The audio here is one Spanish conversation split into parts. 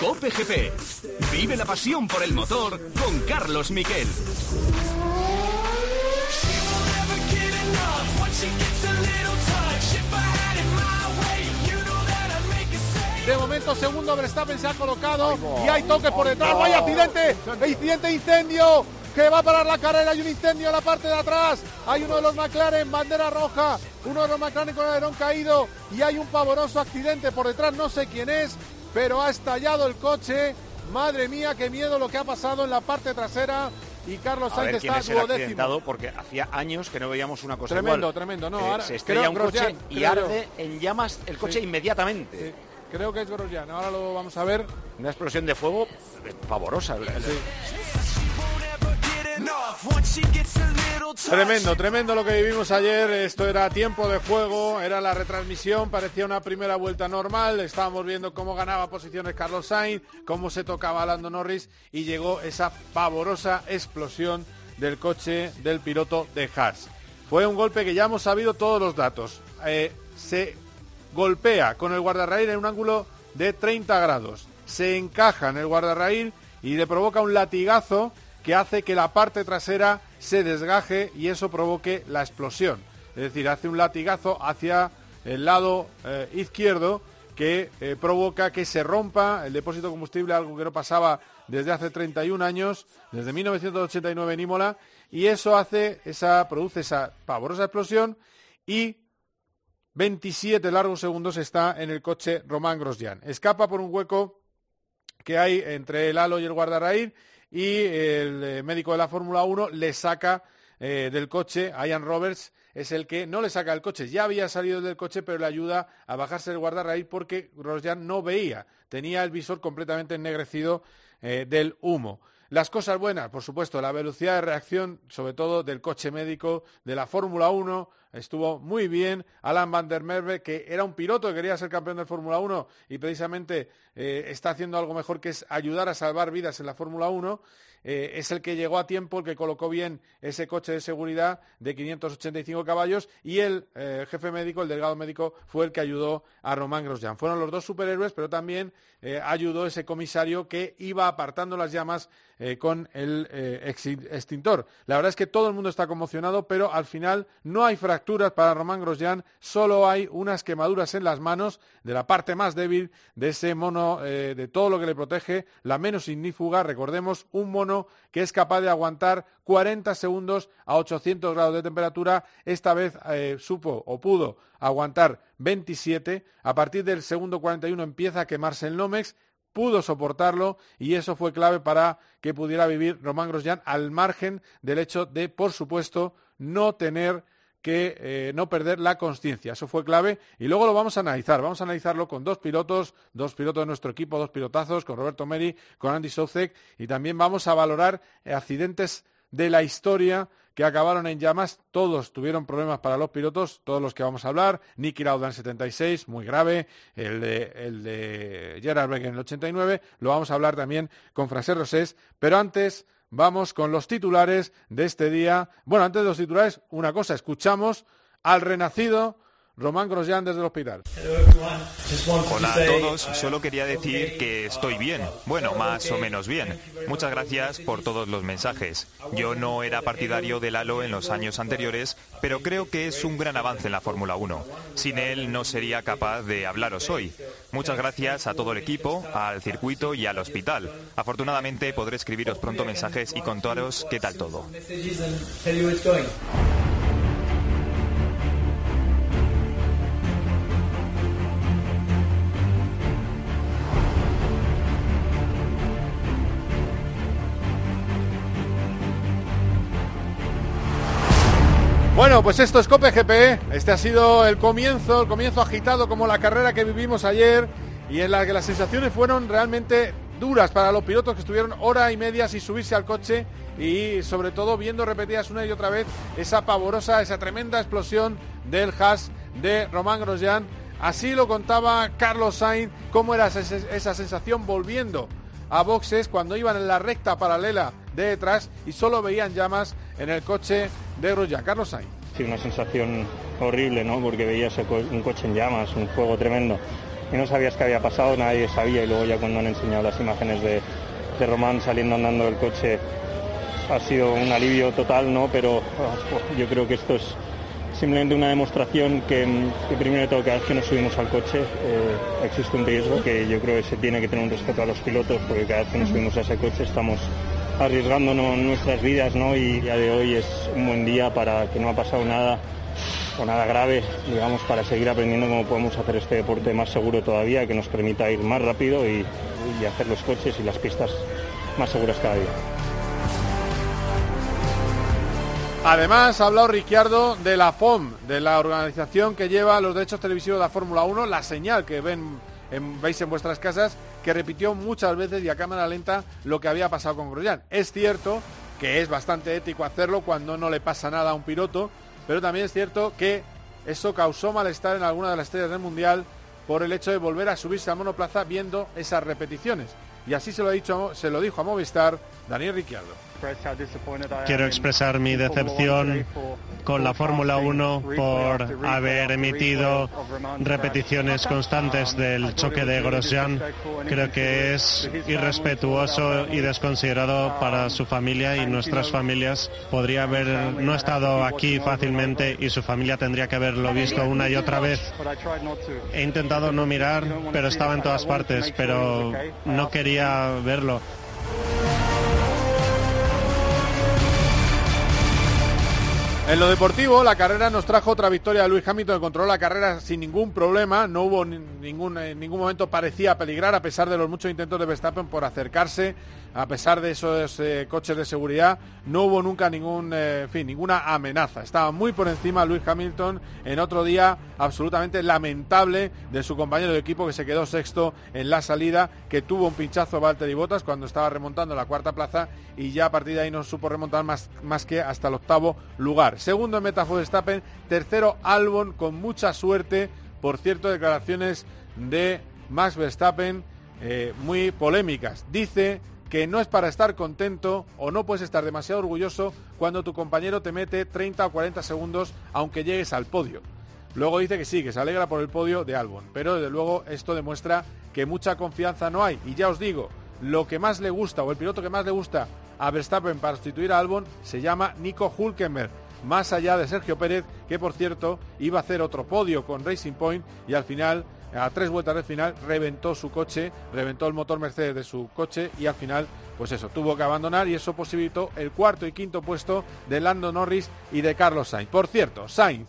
Cope GP. Vive la pasión por el motor con Carlos Miquel. De momento, segundo Verstappen se ha colocado y hay toques por detrás. ¡Vaya accidente! ¡Incidente, incendio! Que va a parar la carrera. Hay un incendio en la parte de atrás. Hay uno de los McLaren, bandera roja. Uno de los McLaren con el alerón caído. Y hay un pavoroso accidente por detrás. No sé quién es, pero ha estallado el coche. Madre mía, qué miedo lo que ha pasado en la parte trasera. Y Carlos A ver Sainz quién está es el duodécimo. accidentado, porque hacía años que no veíamos una cosa Tremendo, igual. tremendo. No, Eh, se estrella creo un coche y yo. arde en llamas el coche Sí. inmediatamente. Sí, creo que es Grosjean. Ahora lo vamos a ver. Una explosión de fuego pavorosa. Tremendo, tremendo lo que vivimos ayer. Esto era tiempo de juego, era la retransmisión, parecía una primera vuelta normal. Estábamos viendo cómo ganaba posiciones Carlos Sainz, cómo se tocaba Lando Norris y llegó esa pavorosa explosión del coche del piloto de Haas. Fue un golpe que ya hemos sabido todos los datos. Eh, se golpea con el guardarraíl en un ángulo de 30 grados. Se encaja en el guardarraíl y le provoca un latigazo que hace que la parte trasera se desgaje y eso provoque la explosión. Es decir, hace un latigazo hacia el lado eh, izquierdo que eh, provoca que se rompa el depósito de combustible, algo que no pasaba desde hace 31 años, desde 1989 en Imola, y eso hace, esa, produce esa pavorosa explosión y 27 largos segundos está en el coche Román Grosjean. Escapa por un hueco que hay entre el halo y el guardarraíl y el eh, médico de la Fórmula 1 le saca eh, del coche, Ian Roberts. Es el que no le saca el coche, ya había salido del coche pero le ayuda a bajarse el guardarraíl porque Grosjean no veía, tenía el visor completamente ennegrecido eh, del humo. Las cosas buenas, por supuesto, la velocidad de reacción, sobre todo del coche médico de la Fórmula 1, estuvo muy bien. Alan Van der Merwe, que era un piloto que quería ser campeón de Fórmula 1 y precisamente eh, está haciendo algo mejor que es ayudar a salvar vidas en la Fórmula 1. eh, es el que llegó a tiempo, el que colocó bien ese coche de seguridad de 585 caballos y el eh, jefe médico, el delegado médico, fue el que ayudó a Román Grosjean. Fueron los dos superhéroes, pero también ayudó ese comisario que iba apartando las llamas eh, con el eh, extintor. La verdad es que todo el mundo está conmocionado, pero al final no hay fracturas para Román Grosjean, solo hay unas quemaduras en las manos de la parte más débil de ese mono, eh, de todo lo que le protege, la menos ignífuga, recordemos, un mono que es capaz de aguantar 40 segundos a 800 grados de temperatura, esta vez supo o pudo aguantar 27, a partir del segundo 41 empieza a quemarse el Nomex, pudo soportarlo y eso fue clave para que pudiera vivir Román Grosjean al margen del hecho de, por supuesto, no tener que eh, no perder la conciencia. Eso fue clave y luego lo vamos a analizar. Vamos a analizarlo con dos pilotos, dos pilotos de nuestro equipo, dos pilotazos, con Roberto Meri, con Andy Soucek y también vamos a valorar accidentes de la historia que acabaron en llamas. Todos tuvieron problemas para los pilotos, todos los que vamos a hablar. Nicky Lauda en 76, muy grave. El de, el de Gerard Berger en el 89. Lo vamos a hablar también con Fraser Rosés. Pero antes vamos con los titulares de este día. Bueno, antes de los titulares, una cosa. Escuchamos al renacido Román Grosjean desde el hospital. Hola a todos, solo quería decir que estoy bien, bueno, más o menos bien. Muchas gracias por todos los mensajes. Yo no era partidario del halo en los años anteriores, pero creo que es un gran avance en la Fórmula 1. Sin él no sería capaz de hablaros hoy. Muchas gracias a todo el equipo, al circuito y al hospital. Afortunadamente podré escribiros pronto mensajes y contaros qué tal todo. Bueno, pues esto es Cope GP. Este ha sido el comienzo, el comienzo agitado como la carrera que vivimos ayer y en la que las sensaciones fueron realmente duras para los pilotos que estuvieron hora y media sin subirse al coche y sobre todo viendo repetidas una y otra vez esa pavorosa, esa tremenda explosión del Haas de Román Grosjean. Así lo contaba Carlos Sainz, cómo era esa, esa sensación volviendo a boxes cuando iban en la recta paralela de detrás y solo veían llamas en el coche de Grosjean. Carlos Sainz. Una sensación horrible, ¿no? Porque veías un coche en llamas, un fuego tremendo. y no sabías qué había pasado, nadie sabía y luego ya cuando han enseñado las imágenes de, de Román saliendo andando del coche ha sido un alivio total, ¿no? Pero ah, yo creo que esto es simplemente una demostración que, primero de todo cada vez que nos subimos al coche eh, existe un riesgo que yo creo que se tiene que tener un respeto a los pilotos porque cada vez que nos subimos a ese coche estamos arriesgándonos nuestras vidas ¿no? y día de hoy es un buen día para que no ha pasado nada o nada grave, digamos, para seguir aprendiendo cómo podemos hacer este deporte más seguro todavía, que nos permita ir más rápido y hacer los coches y las pistas más seguras cada día. Además, ha hablado Ricciardo de la FOM, de la organización que lleva los derechos televisivos de la Fórmula 1, la señal que ven, veis en vuestras casas, que repitió muchas veces y a cámara lenta lo que había pasado con Grosjean. Es cierto que es bastante ético hacerlo cuando no le pasa nada a un piloto, pero también es cierto que eso causó malestar en alguna de las estrellas del Mundial por el hecho de volver a subirse a monoplaza viendo esas repeticiones. Y así se lo, ha dicho, se lo dijo a Movistar Daniel Ricciardo. Quiero expresar mi decepción con la Fórmula 1 por haber emitido repeticiones constantes del choque de Grosjean. Creo que es irrespetuoso y desconsiderado para su familia y nuestras familias. Podría haber no estado aquí fácilmente y su familia tendría que haberlo visto una y otra vez. He intentado no mirar, pero estaba en todas partes, pero no quería verlo. En lo deportivo, la carrera nos trajo otra victoria de Luis Hamilton, que controló la carrera sin ningún problema. No hubo ningún, en ningún momento parecía peligrar, a pesar de los muchos intentos de Verstappen por acercarse, a pesar de esos eh, coches de seguridad. No hubo nunca ningún, eh, fin, ninguna amenaza. Estaba muy por encima Luis Hamilton en otro día absolutamente lamentable de su compañero de equipo que se quedó sexto en la salida, que tuvo un pinchazo Valtteri Bottas cuando estaba remontando la cuarta plaza y ya a partir de ahí no supo remontar más, más que hasta el octavo lugar. Segundo en meta fue Verstappen. Tercero Albon con mucha suerte. Por cierto, declaraciones de Max Verstappen eh, muy polémicas. Dice que no es para estar contento o no puedes estar demasiado orgulloso cuando tu compañero te mete 30 o 40 segundos aunque llegues al podio. Luego dice que sí, que se alegra por el podio de Albon, pero desde luego esto demuestra que mucha confianza no hay. Y ya os digo, lo que más le gusta o el piloto que más le gusta a Verstappen para sustituir a Albon se llama Nico Hulkenberg más allá de Sergio Pérez, que por cierto iba a hacer otro podio con Racing Point y al final, a tres vueltas del final, reventó su coche, reventó el motor Mercedes de su coche y al final, pues eso, tuvo que abandonar y eso posibilitó el cuarto y quinto puesto de Lando Norris y de Carlos Sainz. Por cierto, Sainz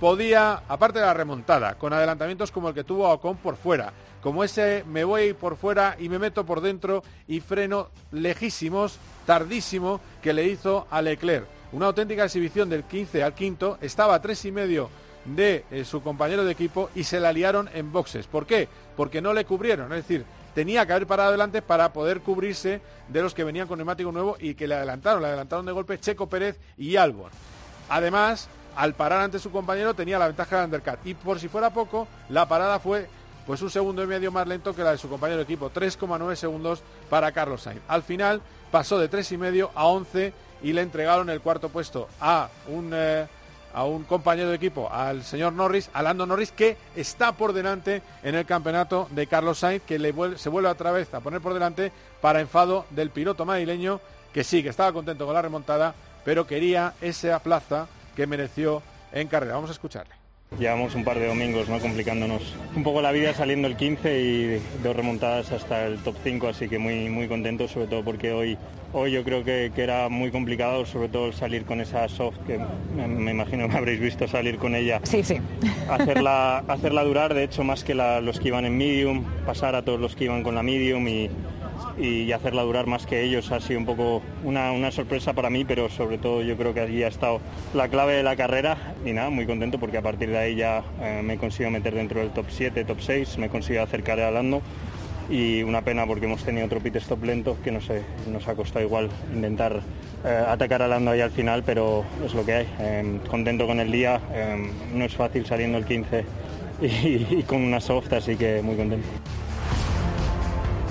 podía, aparte de la remontada, con adelantamientos como el que tuvo Ocon por fuera, como ese me voy por fuera y me meto por dentro y freno lejísimos, tardísimo, que le hizo a Leclerc una auténtica exhibición del 15 al quinto, estaba a tres y medio de eh, su compañero de equipo y se la liaron en boxes. ¿Por qué? Porque no le cubrieron, es decir, tenía que haber parado adelante para poder cubrirse de los que venían con neumático nuevo y que le adelantaron, le adelantaron de golpe Checo Pérez y Albon. Además, al parar ante su compañero tenía la ventaja de undercut y por si fuera poco, la parada fue pues un segundo y medio más lento que la de su compañero de equipo, 3,9 segundos para Carlos Sainz. Al final pasó de tres y medio a 11 y le entregaron el cuarto puesto a un, eh, a un compañero de equipo, al señor Norris, a Lando Norris, que está por delante en el campeonato de Carlos Sainz, que se vuelve otra vez a poner por delante para enfado del piloto madrileño, que sí, que estaba contento con la remontada, pero quería esa plaza que mereció en carrera. Vamos a escucharle. Llevamos un par de domingos ¿no? complicándonos un poco la vida saliendo el 15 y dos remontadas hasta el top 5, así que muy, muy contento, sobre todo porque hoy, hoy yo creo que, era muy complicado, sobre todo salir con esa soft, que me, imagino que habréis visto salir con ella. Sí, sí. Hacerla, hacerla durar, de hecho, más que los que iban en medium, pasar a todos los que iban con la medium y, y hacerla durar más que ellos ha sido un poco una, sorpresa para mí, pero sobre todo yo creo que allí ha estado la clave de la carrera y nada, muy contento porque a partir de ahí ya eh, me consigo meter dentro del top 7, top 6, me consigo acercar a Lando y una pena porque hemos tenido otro pit stop lento que no sé, nos ha costado igual intentar eh, atacar a Lando ahí al final, pero es lo que hay. Em, contento con el día, em, no es fácil saliendo el 15 y con una soft, así que muy contento.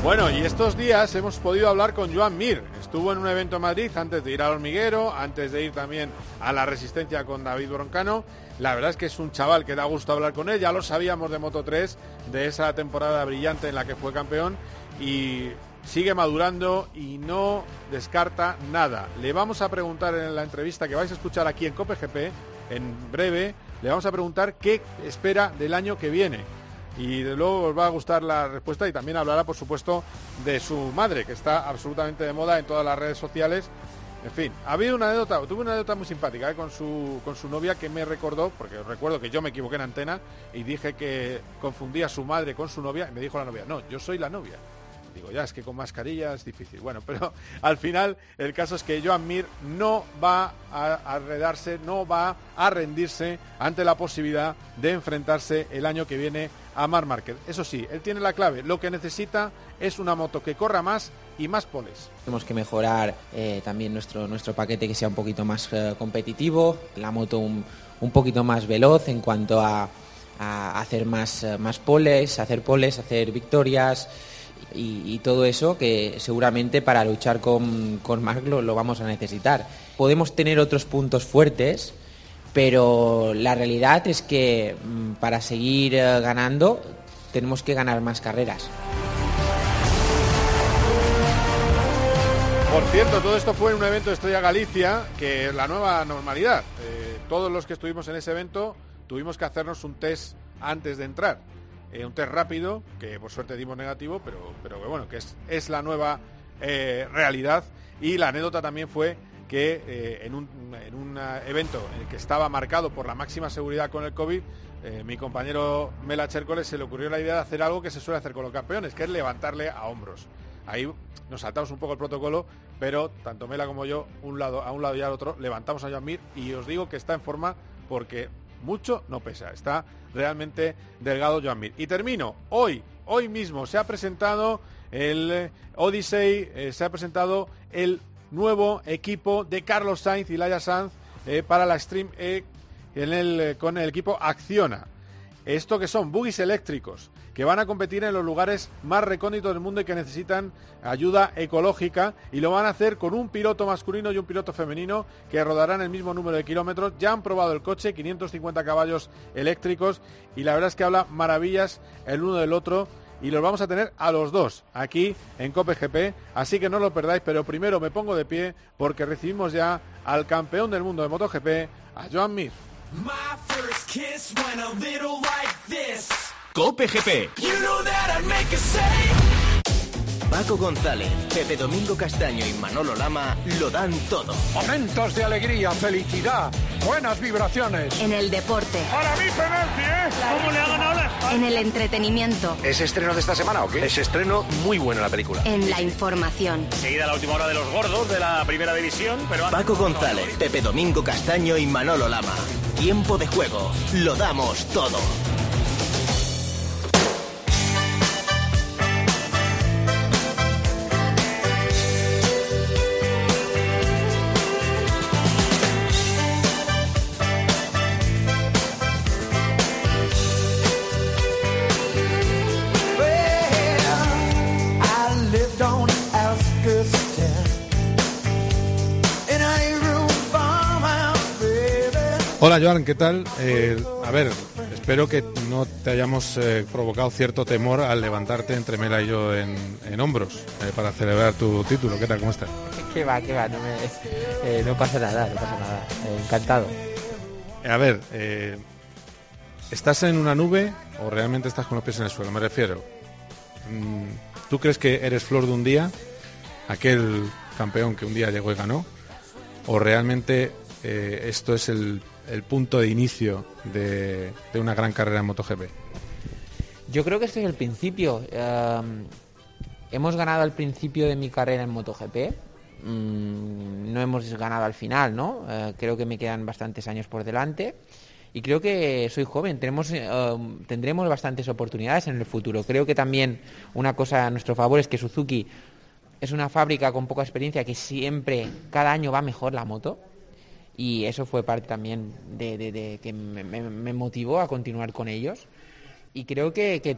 Bueno, y estos días hemos podido hablar con Joan Mir. estuvo en un evento en Madrid antes de ir al hormiguero, antes de ir también a la resistencia con David Broncano. La verdad es que es un chaval que da gusto hablar con él, ya lo sabíamos de Moto 3, de esa temporada brillante en la que fue campeón y sigue madurando y no descarta nada. Le vamos a preguntar en la entrevista que vais a escuchar aquí en COPGP, en breve, le vamos a preguntar qué espera del año que viene y luego os va a gustar la respuesta y también hablará, por supuesto, de su madre, que está absolutamente de moda en todas las redes sociales. En fin, ha habido una anécdota, tuve una anécdota muy simpática ¿eh? con, su, con su novia que me recordó, porque recuerdo que yo me equivoqué en antena y dije que confundía a su madre con su novia y me dijo la novia, no, yo soy la novia. Digo, ya es que con mascarilla es difícil. Bueno, pero al final el caso es que Joan Mir no va a arredarse, no va a rendirse ante la posibilidad de enfrentarse el año que viene a Mar Márquez. Eso sí, él tiene la clave. Lo que necesita es una moto que corra más y más poles. Tenemos que mejorar eh, también nuestro, nuestro paquete que sea un poquito más eh, competitivo, la moto un, un, poquito más veloz en cuanto a, a hacer más, eh, más poles, hacer poles, hacer victorias y, todo eso que seguramente para luchar con, con Mark lo, vamos a necesitar. Podemos tener otros puntos fuertes, pero la realidad es que mm, para seguir eh, ganando tenemos que ganar más carreras. Por cierto, todo esto fue en un evento de Estrella Galicia, que es la nueva normalidad. Eh, todos los que estuvimos en ese evento tuvimos que hacernos un test antes de entrar. Eh, un test rápido, que por suerte dimos negativo, pero, pero bueno, que es, es la nueva eh, realidad. Y la anécdota también fue que eh, en, un, en un evento en el que estaba marcado por la máxima seguridad con el COVID, mi compañero Mela Chércoles se le ocurrió la idea de hacer algo que se suele hacer con los campeones, que es levantarle a hombros. Ahí nos saltamos un poco el protocolo, pero tanto Mela como yo, a un lado y al otro, levantamos a Joan Mir y os digo que está en forma porque mucho no pesa. Está realmente delgado Joan Mir. Y termino. Hoy, hoy mismo se ha presentado el eh, Odyssey, eh, se ha presentado el nuevo equipo de Carlos Sainz y Laia Sanz eh, para la Stream en el, con el equipo Acciona. Esto que son buggies eléctricos que van a competir en los lugares más recónditos del mundo y que necesitan ayuda ecológica y lo van a hacer con un piloto masculino y un piloto femenino que rodarán el mismo número de kilómetros. Ya han probado el coche, 550 caballos eléctricos y la verdad es que habla maravillas el uno del otro y los vamos a tener a los dos aquí en COPE así que no lo perdáis, pero primero me pongo de pie porque recibimos ya al campeón del mundo de MotoGP, a Joan Mir. Cope GP. You know that I'd make. Paco González, Pepe Domingo Castaño y Manolo Lama lo dan todo. Momentos de alegría, felicidad, buenas vibraciones. En el deporte. Para mí penalti, ¿eh? ¿Cómo le ha ganado En el entretenimiento. ¿Es estreno de esta semana o qué? Es estreno muy bueno la película. En la información. Seguida la última hora de los gordos de la primera división, pero... Paco González, Pepe Domingo Castaño y Manolo Lama. Tiempo de juego. Lo damos todo. Hola Joan, ¿qué tal? Eh, a ver, espero que no te hayamos eh, provocado cierto temor al levantarte entre Mela y yo en, hombros eh, para celebrar tu título. ¿Qué tal? ¿Cómo estás? ¿Qué va, qué va? No, me, no pasa nada, no pasa nada. encantado. A ver, ¿estás en una nube o realmente estás con los pies en el suelo? Me refiero. Mm, ¿Tú crees que eres flor de un día? Aquel campeón que un día llegó y ganó. ¿O realmente esto es el el punto de inicio de, una gran carrera en MotoGP? Yo creo que este es el principio. Em, hemos ganado al principio de mi carrera en MotoGP. Mm, no hemos ganado al final, ¿no? Eh, creo que me quedan bastantes años por delante. Y creo que soy joven, tenemos, em, tendremos bastantes oportunidades en el futuro. Creo que también una cosa a nuestro favor es que Suzuki es una fábrica con poca experiencia que siempre, cada año va mejor la moto y eso fue parte también de, que me, motivó a continuar con ellos y creo que,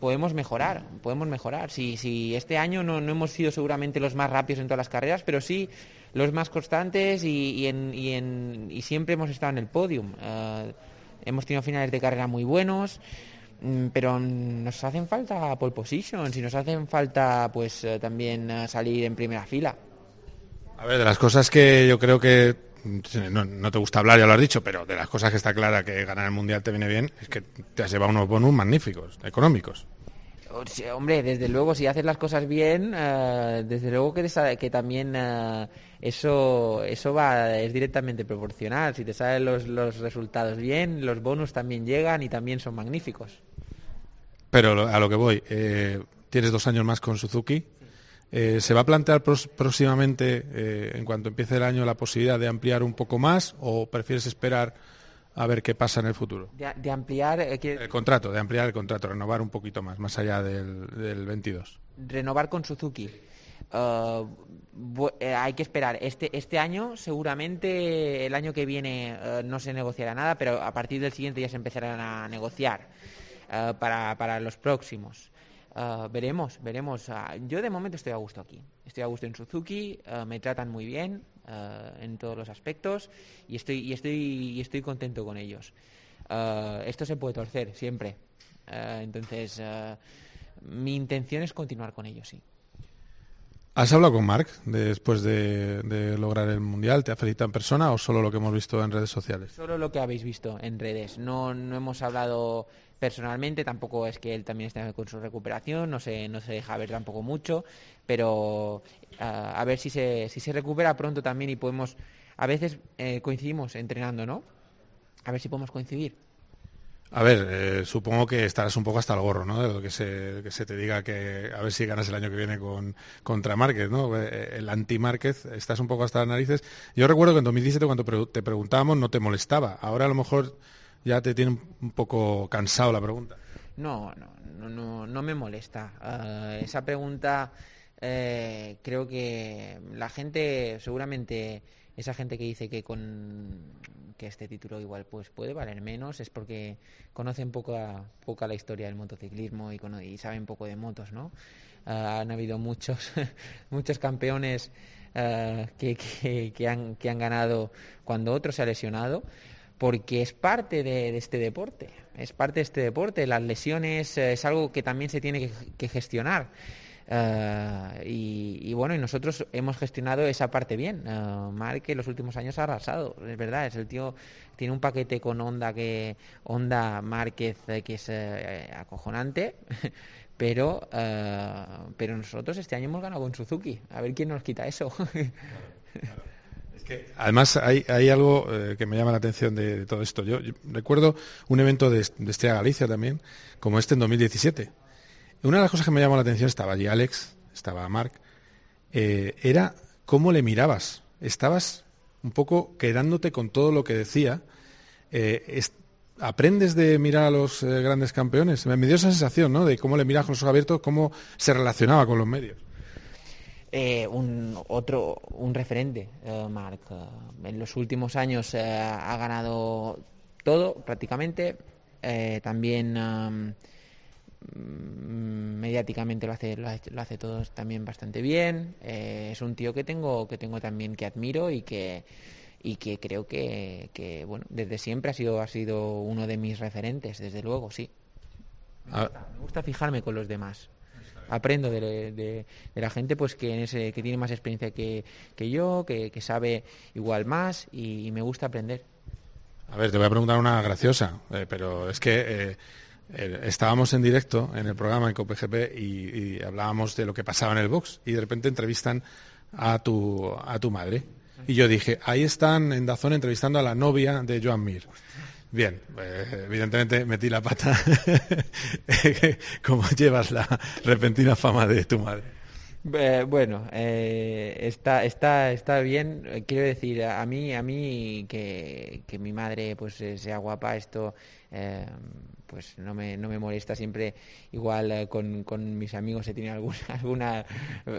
podemos mejorar, podemos mejorar. Si, si este año no, no, hemos sido seguramente los más rápidos en todas las carreras, pero sí los más constantes y, en, y, en, y siempre hemos estado en el podium. Uh, hemos tenido finales de carrera muy buenos, mm, pero nos hacen falta pole positions y nos hacen falta pues uh, también uh, salir en primera fila. A ver, de las cosas que yo creo que no, no, te gusta hablar, ya lo has dicho, pero de las cosas que está clara que ganar el Mundial te viene bien, es que te has llevado unos bonus magníficos, económicos. Hombre, desde luego, si haces las cosas bien, uh, desde luego que, que también uh, eso, eso va, es directamente proporcional. Si te salen los, los resultados bien, los bonus también llegan y también son magníficos. Pero a lo que voy, eh, tienes dos años más con Suzuki. Eh, ¿Se va a plantear próximamente, eh, en cuanto empiece el año, la posibilidad de ampliar un poco más o prefieres esperar a ver qué pasa en el futuro? De, de ampliar... Eh, el contrato, de ampliar el contrato, renovar un poquito más, más allá del, del 22. Renovar con Suzuki. Uh, hay que esperar. Este, este año, seguramente, el año que viene uh, no se negociará nada, pero a partir del siguiente ya se empezarán a negociar uh, para, para los próximos. Uh, veremos, veremos. Uh, yo de momento estoy a gusto aquí. Estoy a gusto en Suzuki, uh, me tratan muy bien en todos los aspectos y estoy, y estoy, y estoy contento con ellos. esto se puede torcer siempre. entonces, mi intención es continuar con ellos, sí. ¿Has hablado con Mark después de, de, lograr el Mundial? ¿Te ha felicitado en persona o solo lo que hemos visto en redes sociales? Solo lo que habéis visto en redes. No, no hemos hablado personalmente, tampoco es que él también esté con su recuperación, no se, no se deja ver tampoco mucho, pero uh, a ver si se, si se recupera pronto también y podemos, a veces eh, coincidimos entrenando, ¿no? A ver si podemos coincidir. A ver, eh, supongo que estarás un poco hasta el gorro, ¿no? De lo que se, que se te diga que a ver si ganas el año que viene con, contra Márquez, ¿no? Eh, el anti-Márquez, estás un poco hasta las narices. Yo recuerdo que en 2017 cuando te preguntábamos no te molestaba. Ahora a lo mejor ya te tiene un poco cansado la pregunta. No, no, no, no, me molesta. Uh, esa pregunta eh, creo que la gente, seguramente esa gente que dice que con que este título igual pues puede valer menos es porque conocen poca, poca la historia del motociclismo y, y saben poco de motos, ¿no? Uh, han habido muchos, muchos campeones que, que, que, han, que han ganado cuando otro se ha lesionado porque es parte de, este deporte, es parte de este deporte. Las lesiones uh, es algo que también se tiene que, gestionar. Uh, y, bueno, y nosotros hemos gestionado esa parte bien. Uh, en los últimos años ha arrasado, es verdad, es el tío, tiene un paquete con Honda que Honda Márquez eh, que es eh, acojonante, pero, pero nosotros este año hemos ganado con Suzuki. A ver quién nos quita eso. Es que además hay, algo eh, que me llama la atención de, todo esto. Yo, recuerdo un evento de, de Estrella Galicia también, como este en 2017. Una de las cosas que me llamó la atención estaba allí Alex, estaba Mark, eh, era cómo le mirabas. Estabas un poco quedándote con todo lo que decía. Eh, es, ¿Aprendes de mirar a los grandes campeones? Me, dio esa sensación, ¿no? De cómo le mirabas con los ojos abiertos, cómo se relacionaba con los medios. Eh, un otro un referente uh, Mark. Uh, en los últimos años uh, ha ganado todo prácticamente. También um, mediáticamente lo hace, lo hace, lo hace todo también bastante bien. Es un tío que tengo que tengo también que admiro y que y que creo que, que bueno desde siempre ha sido ha sido uno de mis referentes desde luego sí. Me gusta, me gusta fijarme con los demás aprendo de, de, la gente pues que, que tiene más experiencia que, que yo, que, que, sabe igual más y, me gusta aprender. A ver, te voy a preguntar una graciosa, eh, pero es que eh, estábamos en directo en el programa en COPGP y, y, hablábamos de lo que pasaba en el box y de repente entrevistan a tu, a tu madre. Y yo dije, ahí están en Dazón entrevistando a la novia de Joan Mir. Bien, eh, evidentemente metí la pata. ¿Cómo llevas la repentina fama de tu madre? Eh, bueno, eh, está, está, está bien. Quiero decir, a mí, a mí que, que mi madre pues sea guapa, esto pues no me, no me molesta siempre igual eh, con, con, mis amigos se tiene alguna, alguna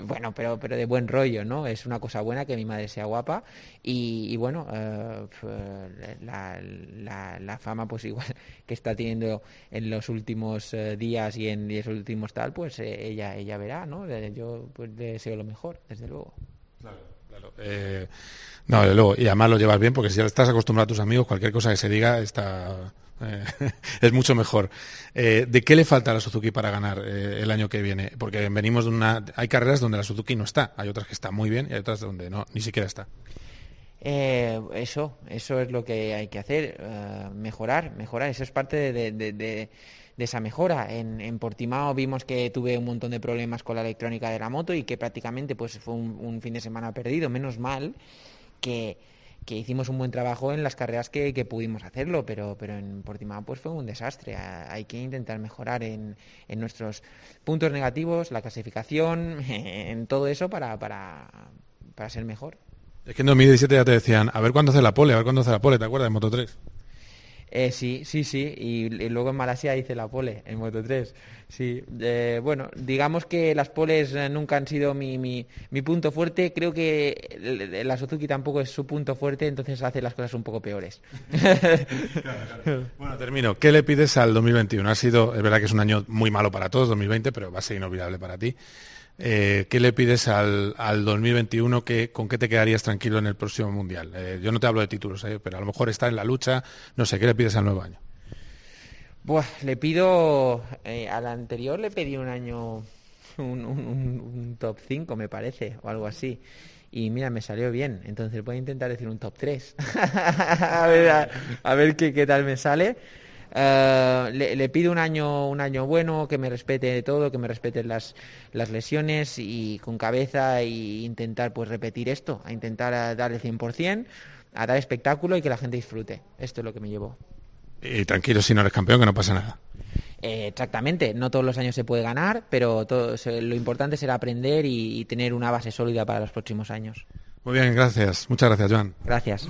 bueno pero pero de buen rollo no es una cosa buena que mi madre sea guapa y, bueno eh, la, la, fama pues igual que está teniendo en los últimos días y en los últimos tal pues ella ella verá no yo pues deseo lo mejor desde luego. Claro claro. No, luego, y además lo llevas bien porque si ya estás acostumbrado a tus amigos, cualquier cosa que se diga está eh, es mucho mejor. Eh, ¿De qué le falta a la Suzuki para ganar eh, el año que viene? Porque venimos de una... Hay carreras donde la Suzuki no está, hay otras que está muy bien y hay otras donde no, ni siquiera está. eso, eso es lo que hay que hacer, mejorar, mejorar. Eso es parte de, esa mejora. En, en, Portimao vimos que tuve un montón de problemas con la electrónica de la moto y que prácticamente pues fue un fin de semana perdido. Menos mal que que hicimos un buen trabajo en las carreras que, pudimos hacerlo, pero, pero en Portimao pues fue un desastre. Hay que intentar mejorar en, en nuestros puntos negativos, la clasificación, en todo eso para, para, para ser mejor. Es que en 2017 ya te decían, a ver cuándo hace la pole, a ver cuándo hace la pole, ¿te acuerdas de Moto 3? Eh, sí, sí, sí. Y, luego en Malasia hice la pole, en Moto 3. Sí. Eh, bueno, digamos que las poles eh, nunca han sido mi, mi, punto fuerte. Creo que la Suzuki tampoco es su punto fuerte, entonces hace las cosas un poco peores. Bueno, termino. ¿Qué le pides al 2021? Ha sido, es verdad que es un año muy malo para todos, 2020, pero va a ser inolvidable para ti. Eh, ¿qué le pides al, al 2021? Que, ¿Con qué te quedarías tranquilo en el próximo Mundial? Eh, yo no te hablo de títulos, eh, pero a lo mejor estar en la lucha. No sé, ¿qué le pides al nuevo año? Buah, le pido, al anterior le pedí un año, un, top 5 me parece, o algo así. Y mira, me salió bien, entonces voy a intentar decir un top 3. a ver, a, ver qué, qué tal me sale. Eh, le, pido un año, un año bueno, que me respete todo, que me respeten las, las lesiones y con cabeza e intentar pues repetir esto, a intentar dar el 100%, a dar espectáculo y que la gente disfrute. Esto es lo que me llevo. Y tranquilo, si no eres campeón, que no pasa nada. Eh, exactamente, no todos los años se puede ganar, pero todo, lo importante será aprender y, tener una base sólida para los próximos años. Muy bien, gracias. Muchas gracias, Joan. Gracias.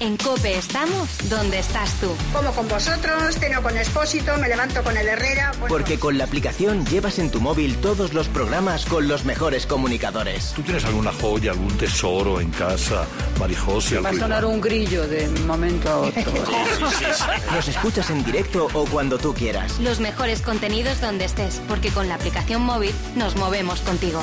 En Cope estamos donde estás tú. Como con vosotros, tengo con Expósito, me levanto con el Herrera. Porque con la aplicación llevas en tu móvil todos los programas con los mejores comunicadores. ¿Tú tienes alguna joya, algún tesoro en casa, Marijosia? Va a sonar un grillo de momento a otro. Nos escuchas en directo o cuando tú quieras. Los mejores contenidos donde estés, porque con la aplicación móvil nos movemos contigo.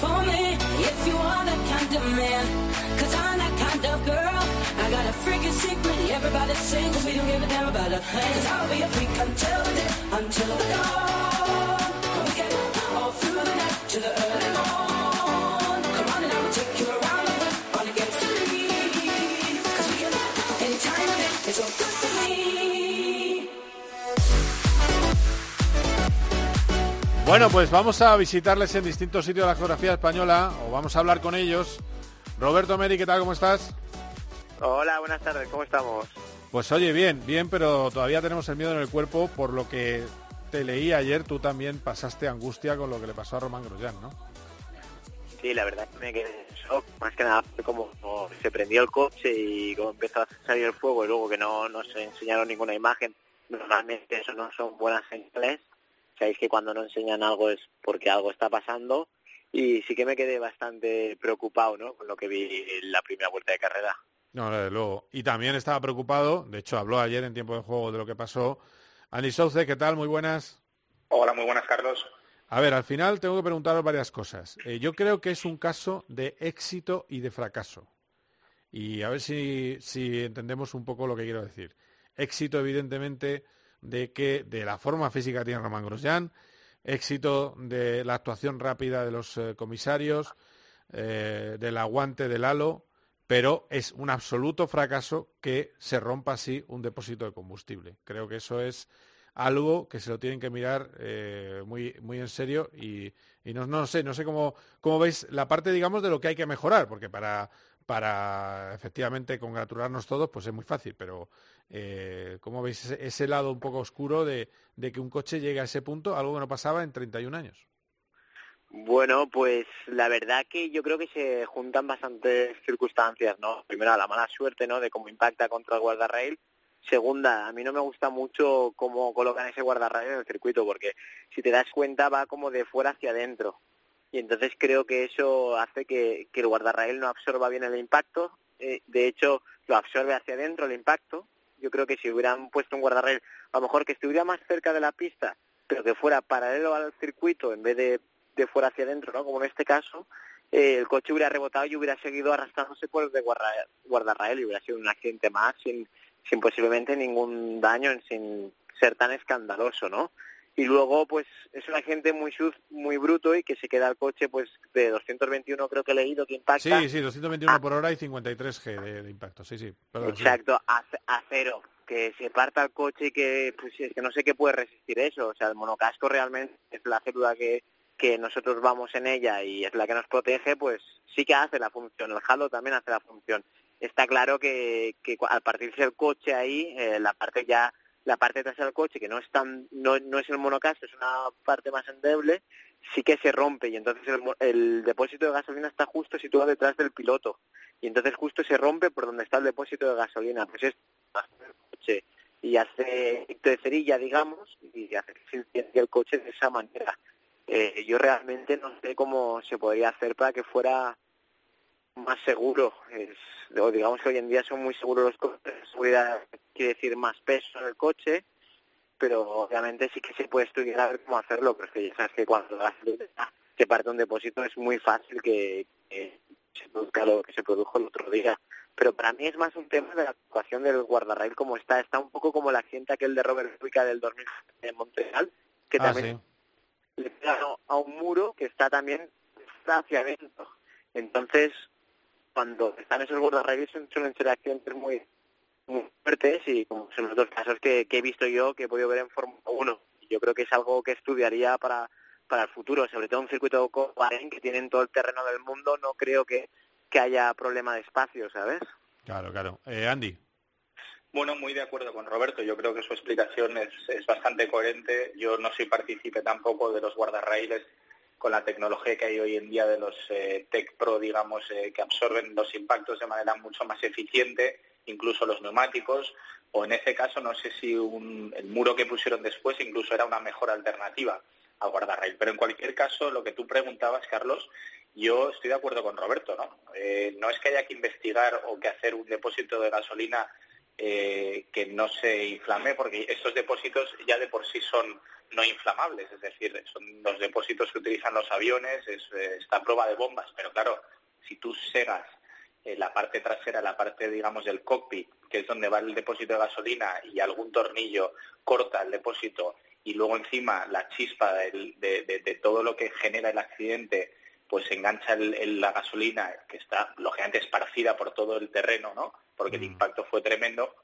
For me if you are that kind of man. Cause I'm that kind of girl. I got a freaking secret, everybody sing, cause we don't give a damn about a I'll be a freak until the until the dawn. We get all through the night to the early Bueno, pues vamos a visitarles en distintos sitios de la geografía española o vamos a hablar con ellos. Roberto Meri, ¿qué tal? ¿Cómo estás? Hola, buenas tardes, ¿cómo estamos? Pues oye, bien, bien, pero todavía tenemos el miedo en el cuerpo por lo que te leí ayer, tú también pasaste angustia con lo que le pasó a Román Grosjean, ¿no? Sí, la verdad que me quedé shock, más que nada como, se prendió el coche y como empezó a salir el fuego y luego que no, no se enseñaron ninguna imagen. Normalmente eso no son buenas señales sabéis que cuando no enseñan algo es porque algo está pasando y sí que me quedé bastante preocupado ¿no? con lo que vi en la primera vuelta de carrera. No, desde luego. Y también estaba preocupado, de hecho habló ayer en tiempo de juego de lo que pasó. Ani Souce, ¿qué tal? Muy buenas. Hola, muy buenas, Carlos. A ver, al final tengo que preguntaros varias cosas. Eh, yo creo que es un caso de éxito y de fracaso. Y a ver si, si entendemos un poco lo que quiero decir. Éxito, evidentemente, de que de la forma física tiene Román Grosjean, éxito de la actuación rápida de los eh, comisarios, eh, del aguante del halo, pero es un absoluto fracaso que se rompa así un depósito de combustible. Creo que eso es algo que se lo tienen que mirar eh, muy, muy en serio y, no, no, sé, no sé cómo, cómo veis la parte, digamos, de lo que hay que mejorar, porque para para efectivamente congratularnos todos, pues es muy fácil, pero eh, ¿cómo veis ese, ese, lado un poco oscuro de, de que un coche llegue a ese punto, algo que no pasaba en 31 años? Bueno, pues la verdad que yo creo que se juntan bastantes circunstancias, ¿no? Primero, la mala suerte, ¿no? De cómo impacta contra el guardarrail. Segunda, a mí no me gusta mucho cómo colocan ese guardarrail en el circuito, porque si te das cuenta va como de fuera hacia adentro. Y entonces creo que eso hace que, el guardarrail no absorba bien el impacto. Eh, de hecho, lo absorbe hacia adentro el impacto. Yo creo que si hubieran puesto un guardarrail, a lo mejor que estuviera más cerca de la pista, pero que fuera paralelo al circuito en vez de de fuera hacia adentro, ¿no? Como en este caso, eh, el coche hubiera rebotado y hubiera seguido arrastrándose por el de guardarrael y hubiera sido un accidente más sin, sin posiblemente ningún daño, sin ser tan escandaloso, ¿no? Y luego, pues, es un accidente muy muy bruto y que se queda el coche, pues, de 221 creo que he leído que impacta. Sí, sí, 221 por hora y 53 G de, impacto, sí, sí. Exacto, A, a, cero. Que se parta el coche y que, pues, es que no sé qué puede resistir eso. O sea, el monocasco realmente es la célula que, que nosotros vamos en ella y es la que nos protege, pues sí que hace la función. El halo también hace la función. Está claro que, que al partirse el coche ahí, eh, la parte ya la parte trasera del coche, que no es tan no, no es el monocasco, es una parte más endeble, sí que se rompe y entonces el, el depósito de gasolina está justo situado detrás del piloto y entonces justo se rompe por donde está el depósito de gasolina. Pues es el coche y hace de cerilla, digamos, y hace que el coche de esa manera eh, yo realmente no sé cómo se podría hacer para que fuera más seguro. Es, digamos que hoy en día son muy seguros los coches, seguridad quiere decir más peso en el coche, pero obviamente sí que se puede estudiar a ver cómo hacerlo, pero es que ya sabes que cuando se parte un depósito es muy fácil que, se produzca lo que se produjo el otro día. Pero para mí es más un tema de la actuación del guardarrail como está. Está un poco como el accidente aquel de Robert Kubica del 2000 en Montreal, que ah, también le pegan a un muro que está también hacia adentro. Entonces, cuando están esos guardarraíles suelen ser accidentes muy, muy fuertes y como son los dos casos que, he visto yo, que he podido ver en Fórmula 1. Yo creo que es algo que estudiaría para, para el futuro, sobre todo un circuito como Bahrein, que tienen todo el terreno del mundo, no creo que, que haya problema de espacio, ¿sabes? Claro, claro. Eh, Andy. Bueno, muy de acuerdo con Roberto. Yo creo que su explicación es, es bastante coherente. Yo no soy partícipe tampoco de los guardarraíles con la tecnología que hay hoy en día de los eh, Tech Pro, digamos, eh, que absorben los impactos de manera mucho más eficiente, incluso los neumáticos, o en ese caso no sé si el muro que pusieron después incluso era una mejor alternativa al guardarrail. Pero en cualquier caso, lo que tú preguntabas, Carlos, yo estoy de acuerdo con Roberto, ¿no? Eh, no es que haya que investigar o que hacer un depósito de gasolina eh, que no se inflame, porque estos depósitos ya de por sí son no inflamables, es decir, son los depósitos que utilizan los aviones, es, eh, esta prueba de bombas, pero claro, si tú segas eh, la parte trasera, la parte, digamos, del cockpit, que es donde va el depósito de gasolina, y algún tornillo corta el depósito, y luego encima la chispa de, de todo lo que genera el accidente pues engancha el, la gasolina que está lógicamente esparcida por todo el terreno, ¿no? Porque el mm. impacto fue tremendo,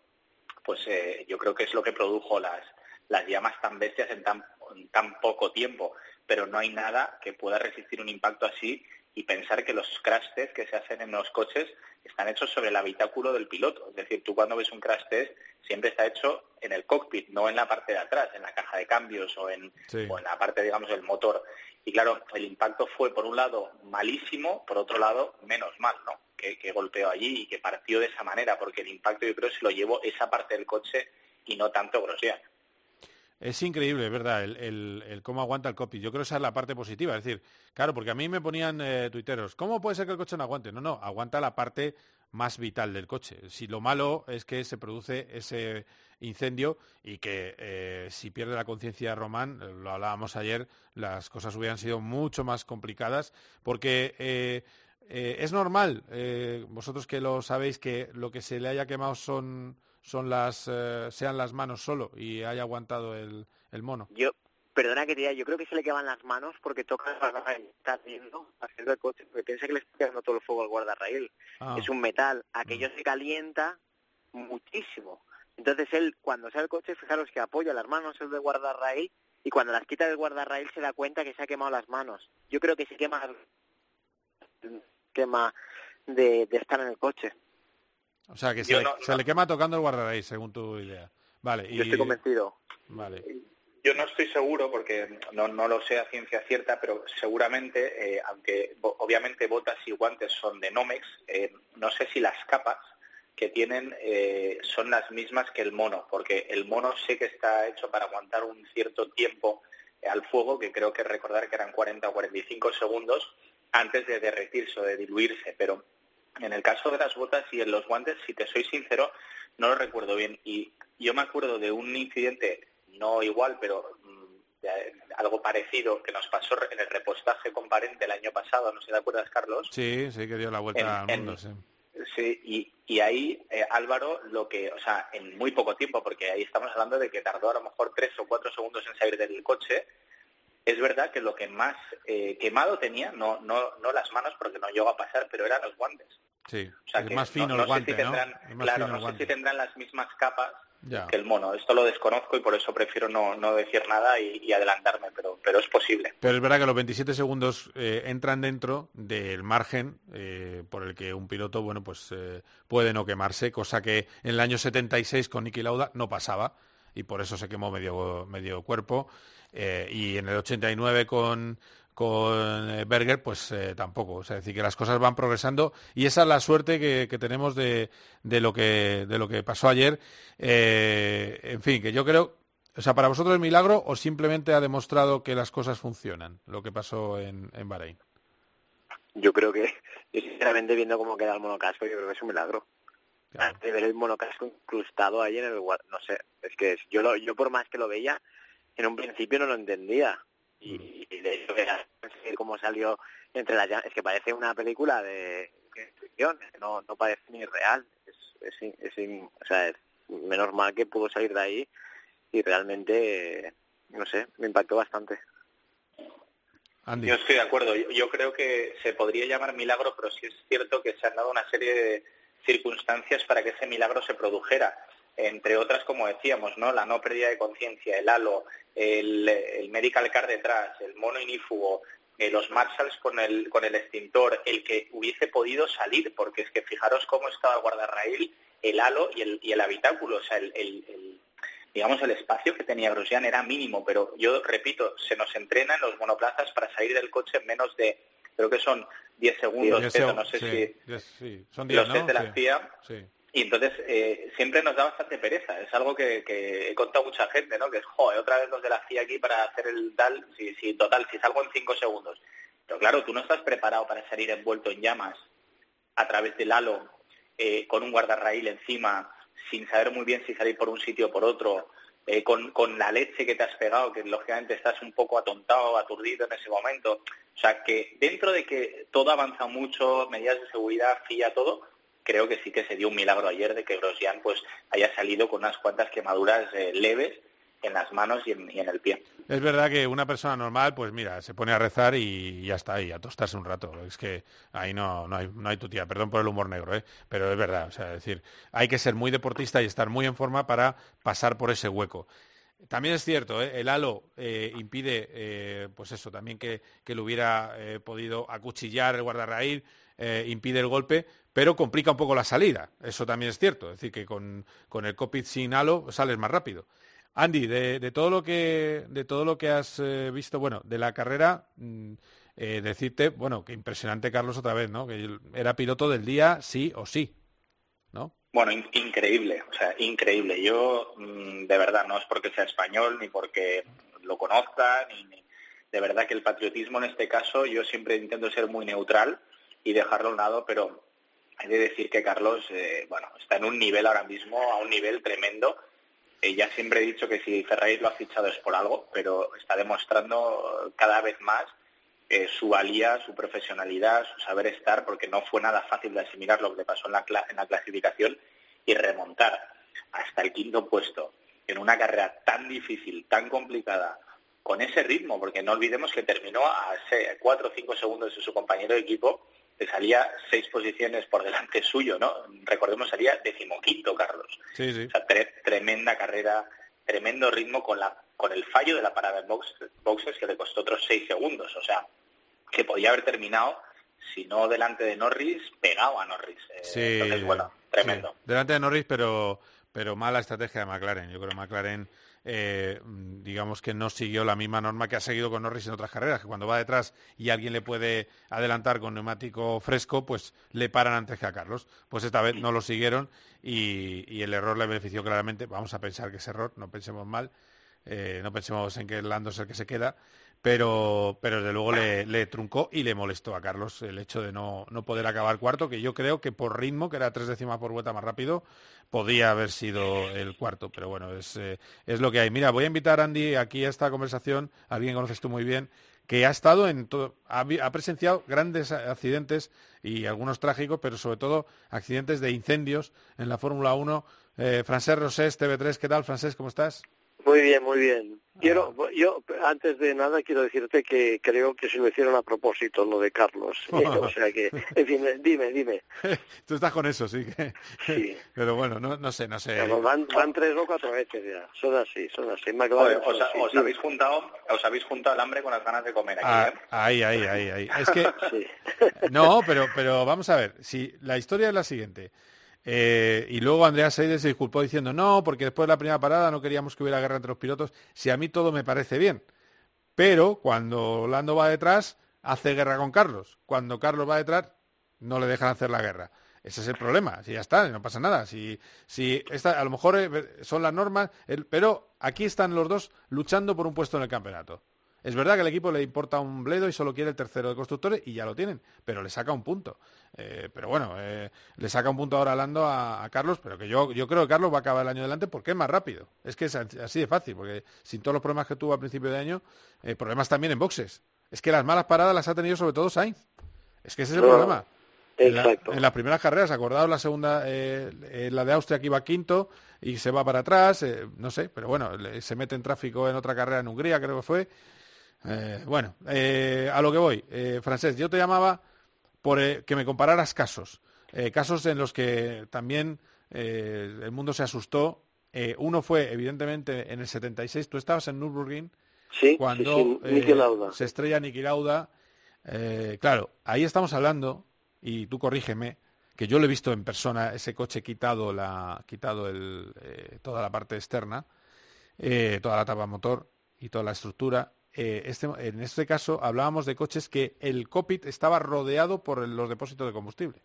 pues eh, yo creo que es lo que produjo las, las llamas tan bestias en tan, en tan poco tiempo. Pero no hay nada que pueda resistir un impacto así y pensar que los crash test que se hacen en los coches están hechos sobre el habitáculo del piloto. Es decir, tú cuando ves un crash test siempre está hecho en el cockpit, no en la parte de atrás, en la caja de cambios o en, o en la parte, digamos, del motor. Y claro, el impacto fue, por un lado, malísimo, por otro lado, menos mal, ¿no? Que, que golpeó allí y que partió de esa manera, porque el impacto yo creo se lo llevó esa parte del coche y no tanto Grosjean. Es increíble, ¿verdad? El, cómo aguanta el copy. Yo creo que esa es la parte positiva. Es decir, claro, porque a mí me ponían eh, tuiteros, ¿cómo puede ser que el coche no aguante? No, no, aguanta la parte más vital del coche. Si lo malo es que se produce ese incendio y que eh, si pierde la conciencia Román, eh, lo hablábamos ayer, las cosas hubieran sido mucho más complicadas porque es normal, vosotros que lo sabéis, que lo que se le haya quemado son son las eh, sean las manos solo y haya aguantado el, el mono. Yo, perdona que te diga, yo creo que se le queman las manos porque toca está haciendo, haciendo el coche, porque piensa que le está quedando todo el fuego al guardarraíl. Ah. Es un metal, aquello mm. se calienta muchísimo. Entonces él, cuando sale el coche, fijaros que apoya las manos el de guardarraíl y cuando las quita del guardarraíl se da cuenta que se ha quemado las manos. Yo creo que se quema quema de, de estar en el coche. O sea, que se, no- se no. le quema tocando el guardarraíz, según tu idea. Vale, y... Yo estoy convencido. Vale. Yo no estoy seguro porque no, no lo sé a ciencia cierta, pero seguramente, eh, aunque obviamente botas y guantes son de Nomex, eh, no sé si las capas que tienen eh, son las mismas que el mono, porque el mono sé que está hecho para aguantar un cierto tiempo eh, al fuego, que creo que recordar que eran 40 o 45 segundos antes de derretirse o de diluirse, pero en el caso de las botas y en los guantes, si te soy sincero, no lo recuerdo bien. Y yo me acuerdo de un incidente, no igual, pero mm, de- algo parecido que nos pasó en el repostaje con Parente el año pasado, no sé si te acuerdas, Carlos. Sí, sí, que dio la vuelta En- al en- mundo, sí. Sí, y, y ahí eh, Álvaro lo que, o sea, en muy poco tiempo, porque ahí estamos hablando de que tardó a lo mejor tres o cuatro segundos en salir del coche, es verdad que lo que más eh, quemado tenía, no, no, no las manos porque no llegó a pasar, pero eran los guantes. Sí, O sea, es que más fino no, el guante, claro, no sé si tendrán las mismas capas Ya. que el mono. Esto lo desconozco y por eso prefiero no, no decir nada y, y adelantarme, pero, pero es posible. Pero es verdad que los 27 segundos eh, entran dentro del margen eh, por el que un piloto, bueno, pues eh, puede no quemarse, cosa que en el año 76 con Niki Lauda no pasaba y por eso se quemó medio, medio cuerpo. eh, y en el 89 con, con eh, Berger, pues eh, tampoco. O sea, es decir, que las cosas van progresando y esa es la suerte que, que tenemos de, de, lo que, de lo que pasó ayer. En fin, que yo creo, o sea, para vosotros es milagro o simplemente ha demostrado que las cosas funcionan, lo que pasó en, en Bahrein. Yo creo que, sinceramente viendo cómo queda el monocasco, yo creo que es un milagro. De ver el monocasco incrustado ahí en el no sé, es que es- yo lo, yo por más que lo veía, en un principio no lo entendía. Y, y de hecho era cómo salió entre las llamas, es que parece una película de ficción, no, no parece ni real. Es, es, o sea, es menos mal que pudo salir de ahí y realmente, no sé, me impactó bastante. Andy. Yo estoy de acuerdo. Yo, yo creo que se podría llamar milagro, pero sí es cierto que se han dado una serie de circunstancias para que ese milagro se produjera. Entre otras, como decíamos, ¿no? La no pérdida de conciencia, el halo, el, el medical car detrás, el mono inífugo, eh, los Marshalls con el, con el extintor, el que hubiese podido salir, porque es que fijaros cómo estaba el guardarraíl, el halo y el, y el habitáculo, o sea, el, el- el- digamos, el espacio que tenía Grosjean era mínimo, pero yo repito, se nos entrena en los monoplazas para salir del coche en menos de, creo que son 10 segundos, seg- no sé sí, si sí, son 10, los test ¿no? de la sí. y entonces eh, siempre nos da bastante pereza, es algo que, que he contado a mucha gente, ¿no? Que es, joder, otra vez los de la FIA aquí para hacer el tal, si, si total, si salgo en 5 segundos. Pero claro, tú no estás preparado para salir envuelto en llamas a través del halo, eh, con un guardarraíl encima, sin saber muy bien si salir por un sitio o por otro, eh, con, con la leche que te has pegado, que lógicamente estás un poco atontado, aturdido en ese momento. O sea, que dentro de que todo avanza mucho, medidas de seguridad, FIA, todo, creo que sí que se dio un milagro ayer de que Grosjean pues haya salido con unas cuantas quemaduras eh, leves en las manos y en, el pie. Es verdad que una persona normal, pues mira, se pone a rezar y ya está ahí, a tostarse un rato. Es que ahí no, no hay, no hay tutía, perdón por el humor negro, ¿eh? pero es verdad, o sea, es decir, hay que ser muy deportista y estar muy en forma para pasar por ese hueco. También es cierto, ¿eh? el halo eh, impide, eh, pues eso, también que, que lo hubiera podido acuchillar el guardarraíl, impide el golpe, pero complica un poco la salida. Eso también es cierto, es decir, que con, con el cockpit sin halo sales más rápido. Andy, de, de todo lo que de todo lo que has eh, visto, bueno, de la carrera, mm, eh, decirte, bueno, que impresionante Carlos otra vez, ¿no? Que era piloto del día, sí o sí, ¿no? Bueno, in- increíble, o sea, increíble. Yo, mm, de verdad, no es porque sea español ni porque lo conozca, ni, ni- de verdad que el patriotismo en este caso, yo siempre intento ser muy neutral y dejarlo a un lado, pero hay de decir que Carlos, eh, bueno, está en un nivel ahora mismo, a un nivel tremendo. Ya siempre he dicho que si Ferrari lo ha fichado es por algo, pero está demostrando cada vez más eh, su valía, su profesionalidad, su saber estar, porque no fue nada fácil de asimilar lo que le pasó en la, en la clasificación y remontar hasta el quinto puesto en una carrera tan difícil, tan complicada, con ese ritmo, porque no olvidemos que terminó a se- cuatro o cinco segundos de su compañero de equipo, que salía seis posiciones por delante suyo, ¿no? Recordemos, salía decimoquinto, Carlos. Sí, sí. O sea, tre- tremenda carrera, tremendo ritmo con la con el fallo de la parada en box- boxes que le costó otros seis segundos. O sea, que podía haber terminado si no delante de Norris, pegado a Norris. Eh, Sí, entonces, bueno, tremendo. sí. Delante de Norris, pero, pero mala estrategia de McLaren. Yo creo que McLaren, eh, digamos que no siguió la misma norma que ha seguido con Norris en otras carreras, que cuando va detrás y alguien le puede adelantar con neumático fresco, pues le paran antes que a Carlos. Pues esta vez no lo siguieron y, y el error le benefició claramente. Vamos a pensar que es error, no pensemos mal. Eh, no pensemos en que Lando es el que se queda, pero, pero desde luego le, le truncó y le molestó a Carlos el hecho de no, no poder acabar cuarto, que yo creo que por ritmo, que era tres décimas por vuelta más rápido, podía haber sido el cuarto, pero bueno, es, eh, es lo que hay. Mira, voy a invitar a Andy aquí a esta conversación, alguien que conoces tú muy bien, que ha estado en todo, ha presenciado grandes accidentes y algunos trágicos, pero sobre todo accidentes de incendios en la Fórmula 1. Eh, Francés Rosés, TV3, ¿qué tal, Francés? ¿Cómo estás? Muy bien, muy bien. Quiero, yo antes de nada quiero decirte que creo que se lo hicieron a propósito lo de Carlos. Eh, o sea que, en fin, dime, dime. Tú estás con eso, sí. Que... Sí. Pero bueno, no, no sé, no sé. Pero van, van tres o cuatro veces ya. Son así, son así. McLaren os, son así. os habéis juntado, os habéis juntado el hambre con las ganas de comer aquí. Ah, ¿eh? ahí, ahí, ahí, ahí. Es que no, pero, pero vamos a ver. Si la historia es la siguiente. Eh, y luego Andrea Seide se disculpó diciendo no, porque después de la primera parada no queríamos que hubiera guerra entre los pilotos. Si a mí todo me parece bien. Pero cuando Lando va detrás, hace guerra con Carlos. Cuando Carlos va detrás, no le dejan hacer la guerra. Ese es el problema. Si ya está, no pasa nada. Si, si a lo mejor eh, son las normas, pero aquí están los dos luchando por un puesto en el campeonato. Es verdad que al equipo le importa un bledo y solo quiere el tercero de constructores y ya lo tienen, pero le saca un punto. Eh, pero bueno, eh, le saca un punto ahora Lando a, a Carlos, pero que yo, yo creo que Carlos va a acabar el año delante porque es más rápido. Es que es así de fácil, porque sin todos los problemas que tuvo a principio de año, eh, problemas también en boxes. Es que las malas paradas las ha tenido sobre todo Sainz. Es que ese es el No, problema. En, la- Exacto. en las primeras carreras, acordaos la segunda, la de Austria que iba quinto y se va para atrás, no sé, pero bueno, se mete en tráfico en otra carrera en Hungría, creo que fue. Eh, bueno, eh, a lo que voy, eh, Francés, yo te llamaba por eh, que me compararas casos, eh, casos en los que también eh, el mundo se asustó. Uno fue, evidentemente, en el 76, tú estabas en Nürburgring Sí, cuando sí, se estrella Niki Lauda. Claro, ahí estamos hablando, y tú corrígeme, que yo lo he visto en persona, ese coche quitado, la, quitado el, eh, toda la parte externa, toda la tapa motor y toda la estructura. Eh, este- en este caso hablábamos de coches que el cockpit estaba rodeado por el- los depósitos de combustible.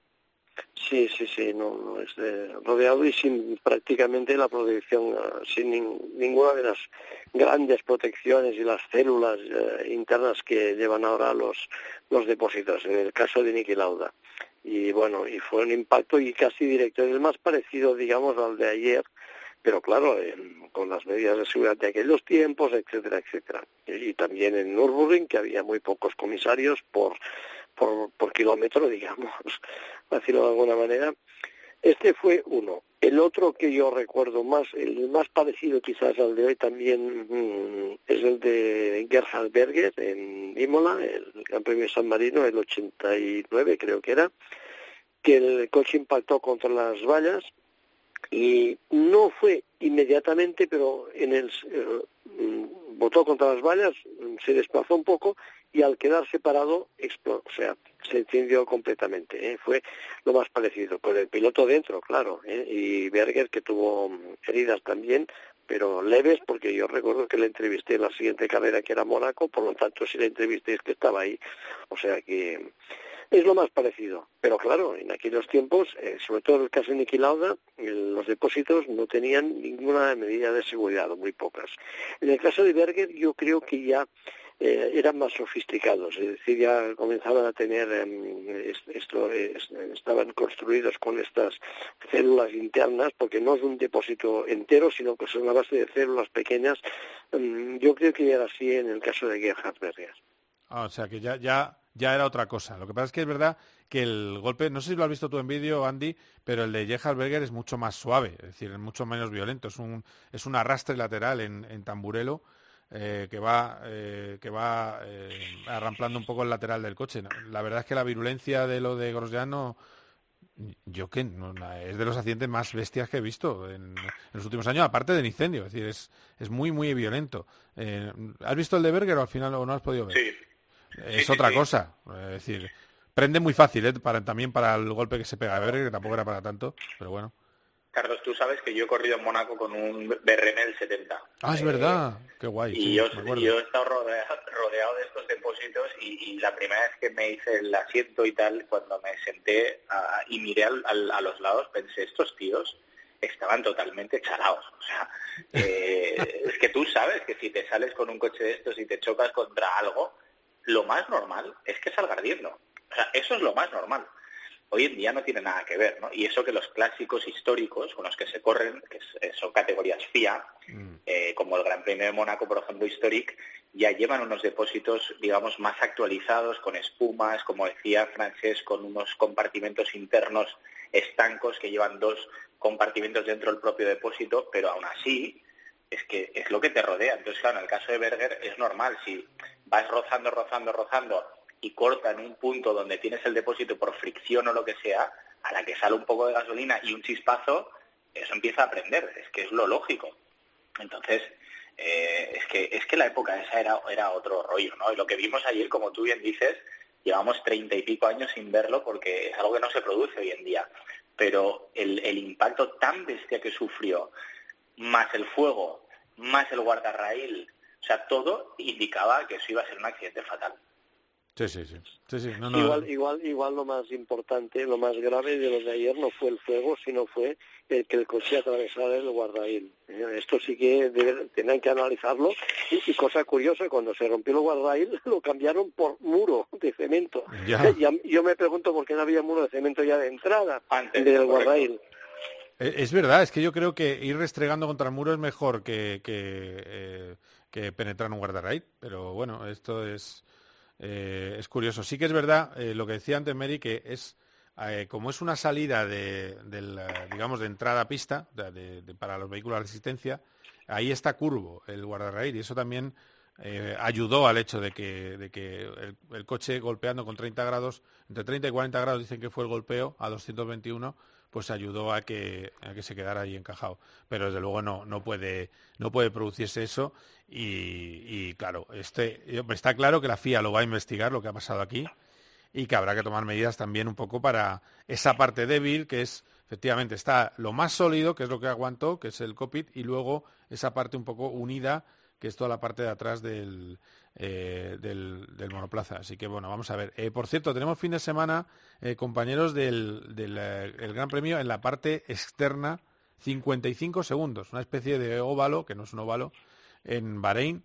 Sí, sí, sí, no, no es de- rodeado y sin prácticamente la protección, eh, sin nin- ninguna de las grandes protecciones y las células eh, internas que llevan ahora los, los depósitos, en el caso de Niki Lauda. Y bueno, y fue un impacto y casi directo, es más parecido, digamos, al de ayer, pero claro, con las medidas de seguridad de aquellos tiempos, etcétera, etcétera. Y, también en Nürburgring, que había muy pocos comisarios por, por, kilómetro, digamos, decirlo de alguna manera. Este fue uno. El otro que yo recuerdo más, el más parecido quizás al de hoy también mm, es el de Gerhard Berger en Imola, el Gran Premio San Marino, el 89 creo que era, que el coche impactó contra las vallas y no fue inmediatamente, pero en el eh, botó contra las vallas, se desplazó un poco y al quedar separado, explotó, o sea, se encendió completamente. ¿eh? Fue lo más parecido, con el piloto dentro, claro, ¿eh? y Berger que tuvo mm, heridas también, pero leves, porque yo recuerdo que le entrevisté en la siguiente carrera que era Mónaco, por lo tanto si le entrevisté es que estaba ahí, o sea que es lo más parecido. Pero claro, en aquellos tiempos, eh, sobre todo en el caso de Niki el- los depósitos no tenían ninguna medida de seguridad, muy pocas. En el caso de Berger, yo creo que ya eh, eran más sofisticados, es decir, ya comenzaban a tener, es- esto, es- estaban construidos con estas células internas, porque no es un depósito entero, sino que son una base de células pequeñas. Em, yo creo que ya era así en el caso de Gerhard Berger. Ah, o sea que ya, ya, ya era otra cosa. Lo que pasa es que es verdad que el golpe, no sé si lo has visto tú en vídeo, Andy, pero el de Gerhard Berger es mucho más suave, es decir, es mucho menos violento. Es un, es un arrastre lateral en, en tamburelo eh, que va, eh, que va eh, arramplando un poco el lateral del coche. La verdad es que la virulencia de lo de Grosjean no- yo que no, es de los accidentes más bestias que he visto en, en los últimos años, aparte del incendio. Es decir, es, es muy, muy violento. Eh, ¿Has visto el de Berger o al final o no has podido ver? Sí. Es Sí, otra sí. cosa. Es decir, prende muy fácil, ¿eh? para, también para el golpe que se pega a Berger, que tampoco era para tanto, pero bueno. Carlos, tú sabes que yo he corrido en Mónaco con un BRM del 70. Ah, es verdad, qué guay. Y sí, yo, he estado rodeado, rodeado de estos depósitos y, y la primera vez que me hice el asiento y tal, cuando me senté ah, y miré al- al- a los lados, pensé, estos tíos estaban totalmente chalados. O sea, eh, es que tú sabes que si te sales con un coche de estos y te chocas contra algo, lo más normal es que salga ardiendo. O sea, eso es lo más normal. Hoy en día no tiene nada que ver, ¿no? Y eso que los clásicos históricos con los que se corren, que eh, son categorías FIA, eh, como el Gran Premio de Mónaco, por ejemplo, Historic, ya llevan unos depósitos, digamos, más actualizados, con espumas, como decía Francés, con unos compartimentos internos estancos que llevan dos compartimentos dentro del propio depósito, pero aún así es que es lo que te rodea. Entonces, claro, en el caso de Berger es normal, si vas rozando, rozando, rozando y corta en un punto donde tienes el depósito por fricción o lo que sea, a la que sale un poco de gasolina y un chispazo, eso empieza a prender, es que es lo lógico. Entonces, eh, es que es que la época esa era, era otro rollo, ¿no? Y lo que vimos ayer, como tú bien dices, llevamos treinta y pico años sin verlo porque es algo que no se produce hoy en día. Pero el, el impacto tan bestia que sufrió, más el fuego, más el guardarraíl, o sea, todo indicaba que eso iba a ser un accidente fatal. Sí, sí, sí. sí, sí. No, no, Igual, igual, igual lo más importante, lo más grave de lo de ayer no fue el fuego, sino fue el que el coche atravesara el guardail. Eh, Esto sí que tendrán que analizarlo. Y, y cosa curiosa, cuando se rompió el guardail, lo cambiaron por muro de cemento. Ya. Y a- yo me pregunto por qué no había muro de cemento ya de entrada Antes, del correcto. guardail. Eh, Es verdad, es que yo creo que ir restregando contra el muro es mejor que, que, eh, que penetrar en un guardarraíl, pero bueno, esto es, eh, es curioso. Sí que es verdad eh, lo que decía antes Mary, que es eh, como es una salida de, digamos, de entrada a pista para los vehículos de resistencia, ahí está curvo el guardarraíl y eso también ayudó al hecho de que, de que el, el coche golpeando con 30 grados, entre 30 y 40 grados dicen que fue el golpeo a 221, pues ayudó a que, a que se quedara ahí encajado. Pero desde luego no, no, puede, no puede producirse eso y, claro, este, está claro que la FIA lo va a investigar, lo que ha pasado aquí, y que habrá que tomar medidas también un poco para esa parte débil, que es, efectivamente, está lo más sólido, que es lo que aguantó, que es el cockpit, y luego esa parte un poco unida, que es toda la parte de atrás del, eh, del, del monoplaza. Así que bueno, vamos a ver. Eh, por cierto, tenemos fin de semana, eh, compañeros del, del el Gran Premio, en la parte externa, 55 segundos, una especie de óvalo, que no es un óvalo, en Bahrein.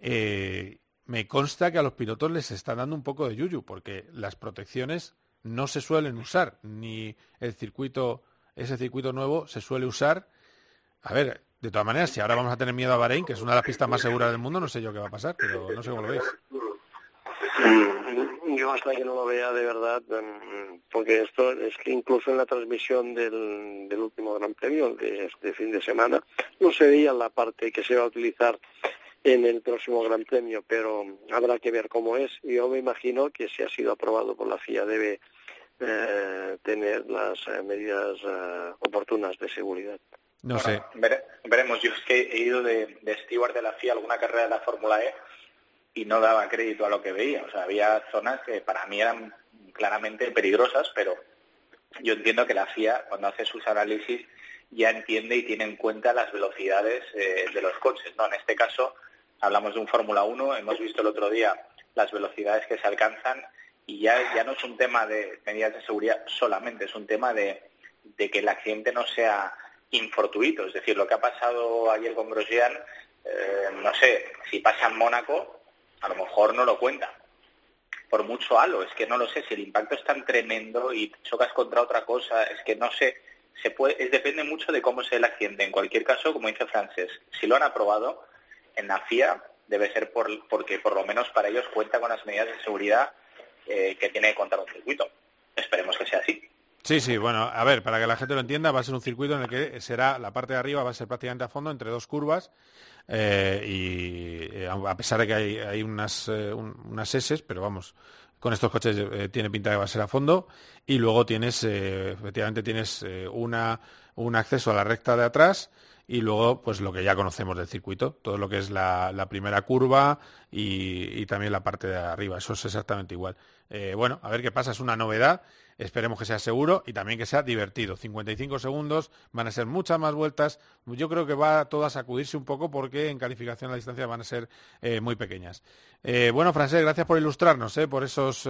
Me consta que a los pilotos les está dando un poco de yuyu, porque las protecciones no se suelen usar, ni el circuito, ese circuito nuevo se suele usar. A ver, de todas maneras, si ahora vamos a tener miedo a Bahrein, que es una de las pistas más seguras del mundo, no sé yo qué va a pasar, pero no sé cómo lo veis. Yo hasta que no lo vea de verdad, mm, porque esto es que incluso en la transmisión del, del último Gran Premio de este fin de semana no se veía la parte que se va a utilizar en el próximo Gran Premio, pero habrá que ver cómo es. Yo me imagino que si ha sido aprobado por la FIA debe eh, tener las eh, medidas eh, oportunas de seguridad. No sé. Vere- veremos, yo es que he ido de, de steward de la FIA alguna carrera de la Fórmula E y no daba crédito a lo que veía. O sea, había zonas que para mí eran claramente peligrosas, pero yo entiendo que la FIA, cuando hace sus análisis, ya entiende y tiene en cuenta las velocidades eh, de los coches. ¿no? En este caso, hablamos de un Fórmula 1, hemos visto el otro día las velocidades que se alcanzan y ya, ya no es un tema de medidas de seguridad solamente, es un tema de, de que el accidente no sea infortuito. Es decir, lo que ha pasado ayer con Grosjean, eh, no sé, si pasa en Mónaco, a lo mejor no lo cuenta. Por mucho halo, es que no lo sé, si el impacto es tan tremendo y chocas contra otra cosa, es que no sé, se puede, es, depende mucho de cómo sea el accidente. En cualquier caso, como dice Frances, si lo han aprobado, en la FIA debe ser por, porque por lo menos para ellos cuenta con las medidas de seguridad eh, que tiene que contar un circuito. Esperemos que sea así. Sí, sí, bueno, a ver, para que la gente lo entienda, va a ser un circuito en el que será la parte de arriba va a ser prácticamente a fondo entre dos curvas eh, y eh, a pesar de que hay, unas, eh, un- unas S, pero vamos, con estos coches tiene pinta que va a ser a fondo y luego tienes, efectivamente tienes una, un acceso a la recta de atrás y luego pues lo que ya conocemos del circuito, todo lo que es la, primera curva y, también la parte de arriba, eso es exactamente igual. Bueno, a ver qué pasa, es una novedad, esperemos que sea seguro y también que sea divertido. 55 segundos, van a ser muchas más vueltas, yo creo que va todo a sacudirse un poco porque en calificación la distancia van a ser eh, muy pequeñas. Eh, bueno, Francés, gracias por ilustrarnos, por esos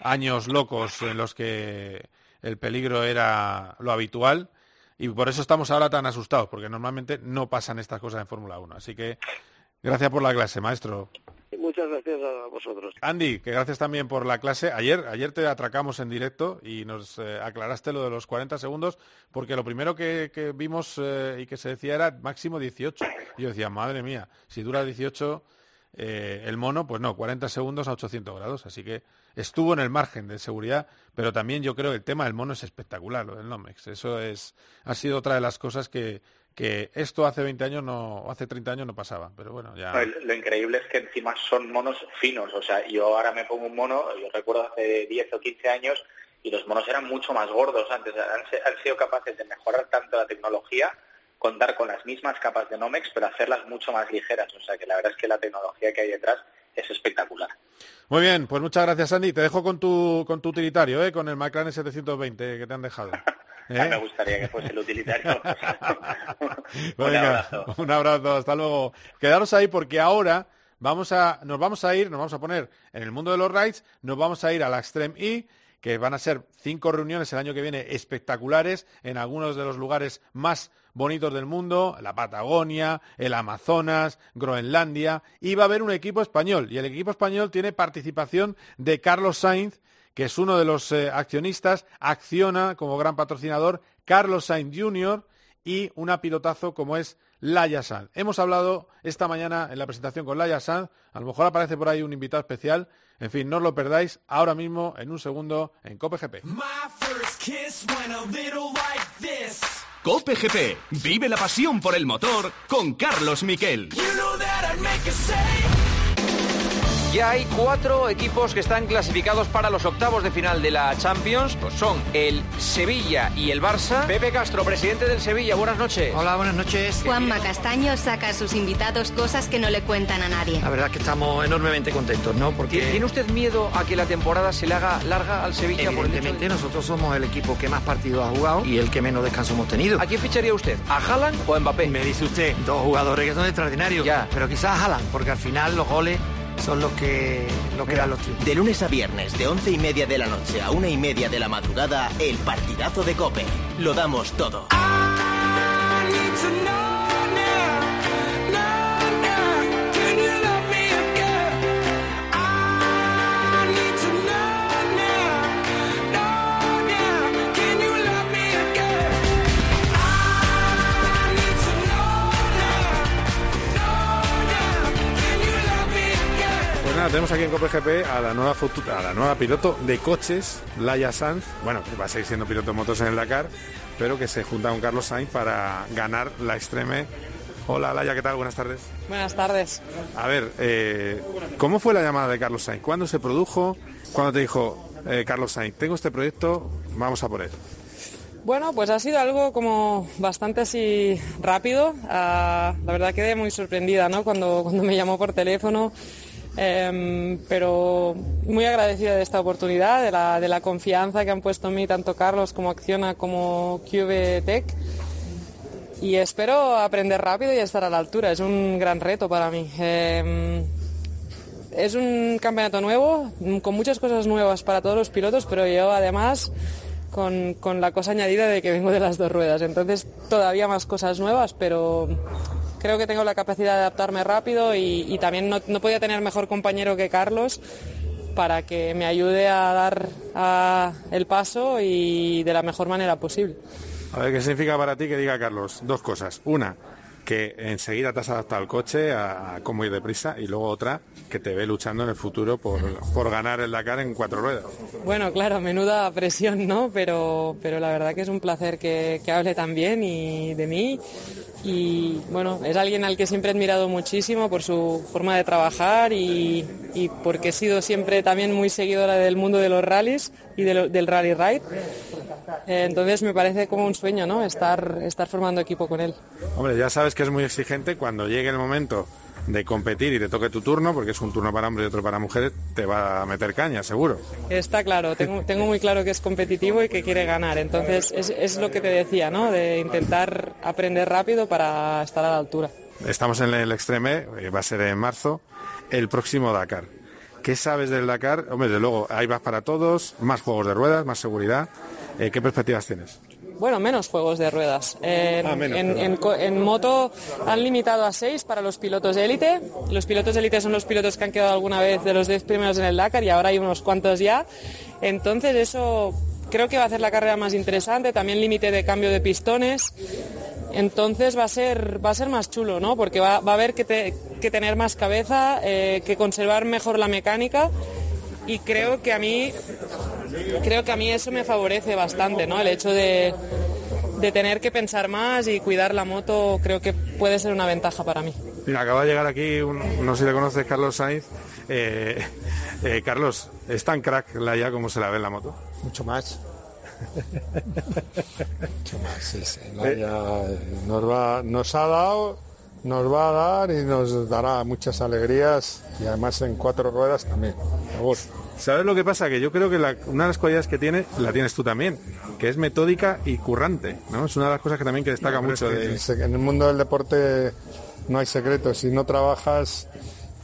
años locos en los que el peligro era lo habitual y por eso estamos ahora tan asustados, porque normalmente no pasan estas cosas en Fórmula 1. Así que gracias por la clase, maestro. Muchas gracias a vosotros. Andy, que gracias también por la clase. Ayer, ayer te atracamos en directo y nos eh, aclaraste lo de los 40 segundos, porque lo primero que, vimos eh, y que se decía era máximo 18. Y yo decía, madre mía, si dura 18 eh, el mono, pues no, 40 segundos a 800 grados. Así que estuvo en el margen de seguridad, pero también yo creo que el tema del mono es espectacular, lo del Nomex. Eso es, ha sido otra de las cosas que, que esto hace 20 años no, hace 30 años no pasaba, pero bueno, ya. Lo increíble es que encima son monos finos, o sea, yo ahora me pongo un mono, yo recuerdo hace 10 o 15 años y los monos eran mucho más gordos antes, han sido capaces de mejorar tanto la tecnología contar con las mismas capas de Nomex, pero hacerlas mucho más ligeras. O sea que la verdad es que la tecnología que hay detrás es espectacular. Muy bien, pues muchas gracias, Andy. Te dejo con tu, con tu utilitario, ¿eh? con el McLaren 720 que te han dejado. ¿Eh? me gustaría que fuese el utilitario. un abrazo. Un abrazo, hasta luego. Quedaros ahí porque ahora vamos a, nos vamos a ir, nos vamos a poner en el mundo de los rides, nos vamos a ir a la Extreme E que van a ser cinco reuniones el año que viene espectaculares en algunos de los lugares más bonitos del mundo, la Patagonia, el Amazonas, Groenlandia, y va a haber un equipo español. Y el equipo español tiene participación de Carlos Sainz, que es uno de los eh, accionistas, acciona como gran patrocinador Carlos Sainz Jr. y una pilotazo como es Laia Sanz. Hemos hablado esta mañana en la presentación con Laia Sanz, a lo mejor aparece por ahí un invitado especial, en fin, no os lo perdáis ahora mismo, en un segundo, en Cope GP. Cope GP, vive la pasión por el motor con Carlos Miquel. Ya hay cuatro equipos que están clasificados para los octavos de final de la Champions. Pues son el Sevilla y el Barça. Pepe Castro, presidente del Sevilla, buenas noches. Hola, buenas noches. Juanma Castaño saca a sus invitados cosas que no le cuentan a nadie. La verdad es que estamos enormemente contentos, ¿no? Porque... ¿Tiene usted miedo a que la temporada se le haga larga al Sevilla? Evidentemente, nosotros somos el equipo que más partidos ha jugado y el que menos descanso hemos tenido. ¿A quién ficharía usted? ¿A Haaland o a Mbappé? Me dice usted, dos jugadores que son extraordinarios. Ya. Pero quizás a Haaland, porque al final los goles son los que, lo que dan los tíos. De lunes a viernes, de once y media de la noche a una y media de la madrugada, el partidazo de Cope. Lo damos todo. Tenemos aquí en COPGP a la nueva a la nueva piloto de coches, Laia Sanz, bueno, que va a seguir siendo piloto de motos en el Dakar, pero que se junta con Carlos Sainz para ganar la Extreme. Hola Laia, ¿qué tal? Buenas tardes. Buenas tardes. A ver, eh, ¿cómo fue la llamada de Carlos Sainz? ¿Cuándo se produjo? ¿Cuándo te dijo eh, Carlos Sainz, tengo este proyecto, vamos a por él? Bueno, pues ha sido algo como bastante así rápido. Ah, la verdad quedé muy sorprendida ¿no? cuando, cuando me llamó por teléfono. Em, pero muy agradecida de esta oportunidad, de la, de la, confianza que han puesto en mí tanto Carlos como Acciona como QVTech y espero aprender rápido y estar a la altura, es un gran reto para mí. Em, es un campeonato nuevo, con muchas cosas nuevas para todos los pilotos, pero yo además con, con la cosa añadida de que vengo de las dos ruedas, entonces todavía más cosas nuevas, pero creo que tengo la capacidad de adaptarme rápido y, también no, podía tener mejor compañero que Carlos para que me ayude a dar el paso y de la mejor manera posible. A ver, ¿qué significa para ti que diga Carlos? Dos cosas. Una, que enseguida te has adaptado al coche a, cómo ir deprisa y luego otra que te ve luchando en el futuro por, por ganar el Dakar en cuatro ruedas. Bueno, claro, menuda presión, ¿no? Pero, pero la verdad que es un placer que, que hable tan bien y de mí. Y bueno, es alguien al que siempre he admirado muchísimo por su forma de trabajar y, y porque he sido siempre también muy seguidora del mundo de los rallies y del rally ride. Entonces me parece como un sueño, ¿no? Estar, estar formando equipo con él. Hombre, ya sabes que es muy exigente cuando llegue el momento de competir y te toque tu turno, porque es un turno para hombres y otro para mujeres, te va a meter caña, seguro. Está claro, tengo, tengo muy claro que es competitivo y que quiere ganar. Entonces es, es lo que te decía, ¿no? De intentar aprender rápido para estar a la altura. Estamos en el Extreme, eh, va a ser en marzo, el próximo Dakar. ¿Qué sabes del Dakar? Hombre, desde luego, hay vas para todos, más juegos de ruedas, más seguridad. Eh, ¿Qué perspectivas tienes? Bueno, menos juegos de ruedas. En, Ah, menos, en- en moto han limitado a seis para los pilotos de élite. Los pilotos de élite son los pilotos que han quedado alguna vez de los 10 primeros en el Dakar y ahora hay unos cuantos ya. Entonces eso creo que va a hacer la carrera más interesante. También límite de cambio de pistones. Entonces va a ser, va a ser más chulo, ¿no? Porque va, va a haber que, te- que tener más cabeza, eh, que conservar mejor la mecánica y creo que a mí creo que a mí eso me favorece bastante, ¿no? El hecho de, de tener que pensar más y cuidar la moto creo que puede ser una ventaja para mí. Mira, acaba de llegar aquí, un- no sé si le conoces, Carlos Sainz. Eh, eh, Carlos, ¿es tan crack la ya como se la ve en la moto? Mucho más. Mucho más, sí, sí. Eh, nos, va, nos ha dado, nos va a dar y nos dará muchas alegrías y además en cuatro ruedas también. ¿Sabes lo que pasa? Que yo creo que la- una de las cualidades que tiene, la tienes tú también, que es metódica y currante, ¿no? Es una de las cosas que también que destaca No, mucho es que de... En el mundo del deporte no hay secretos. Si no trabajas,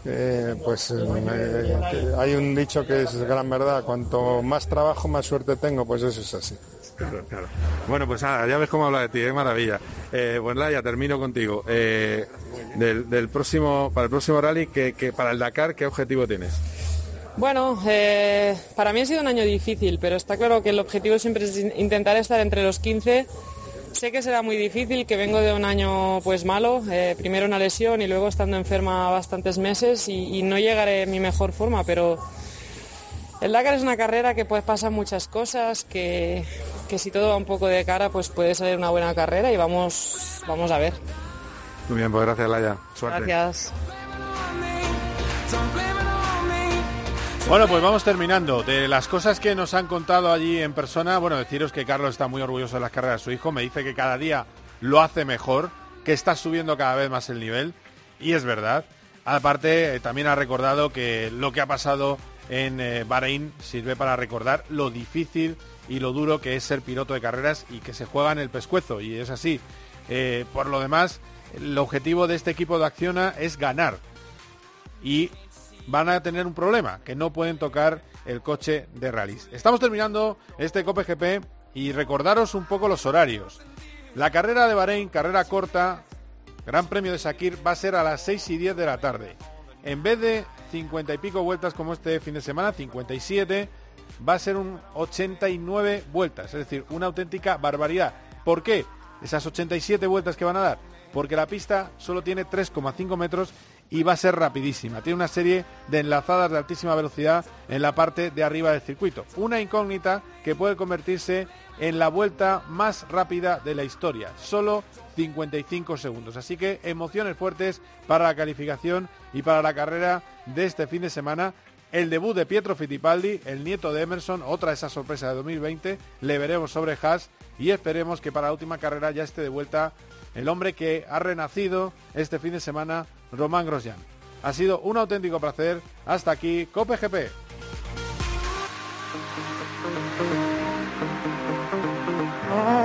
eh, pues eh, eh, hay un dicho que es gran verdad. Cuanto más trabajo, más suerte tengo. Pues eso es así. Claro, claro. Bueno, pues nada, ya ves cómo habla de ti, es maravilla. Eh, pues nada, ya termino contigo. Eh, del, del próximo, para el próximo rally, que, que para el Dakar, ¿qué objetivo tienes? Bueno, eh, para mí ha sido un año difícil, pero está claro que el objetivo siempre es in- intentar estar entre los 15. Sé que será muy difícil, que vengo de un año pues malo, eh, primero una lesión y luego estando enferma bastantes meses y, y no llegaré en mi mejor forma, pero el Dakar es una carrera que pues pasan muchas cosas, que, que si todo va un poco de cara pues puede salir una buena carrera y vamos, vamos a ver. Muy bien, pues gracias, Laia. Suerte. Gracias. Bueno, pues vamos terminando. De las cosas que nos han contado allí en persona, bueno, deciros que Carlos está muy orgulloso de las carreras de su hijo. Me dice que cada día lo hace mejor, que está subiendo cada vez más el nivel. Y es verdad. Aparte, eh, también ha recordado que lo que ha pasado en eh, Bahrein sirve para recordar lo difícil y lo duro que es ser piloto de carreras y que se juega en el pescuezo. Y es así. Eh, por lo demás, el objetivo de este equipo de Acciona es ganar. Y van a tener un problema, que no pueden tocar el coche de rallies. Estamos terminando este Cope GP y recordaros un poco los horarios. La carrera de Bahrein, carrera corta, Gran Premio de Sakir, va a ser a las 6 y 10 de la tarde. En vez de 50 y pico vueltas como este fin de semana, 57, va a ser un 89 vueltas, es decir, una auténtica barbaridad. ¿Por qué? Esas 87 vueltas que van a dar, porque la pista solo tiene 3,5 metros y va a ser rapidísima. Tiene una serie de enlazadas de altísima velocidad en la parte de arriba del circuito. Una incógnita que puede convertirse en la vuelta más rápida de la historia. Solo 55 segundos. Así que emociones fuertes para la calificación y para la carrera de este fin de semana. El debut de Pietro Fittipaldi, el nieto de Emerson, otra de esas sorpresas de 2020. Le veremos sobre Haas y esperemos que para la última carrera ya esté de vuelta el hombre que ha renacido este fin de semana, Román Grosjean. Ha sido un auténtico placer. Hasta aquí, Cope GP. Oh,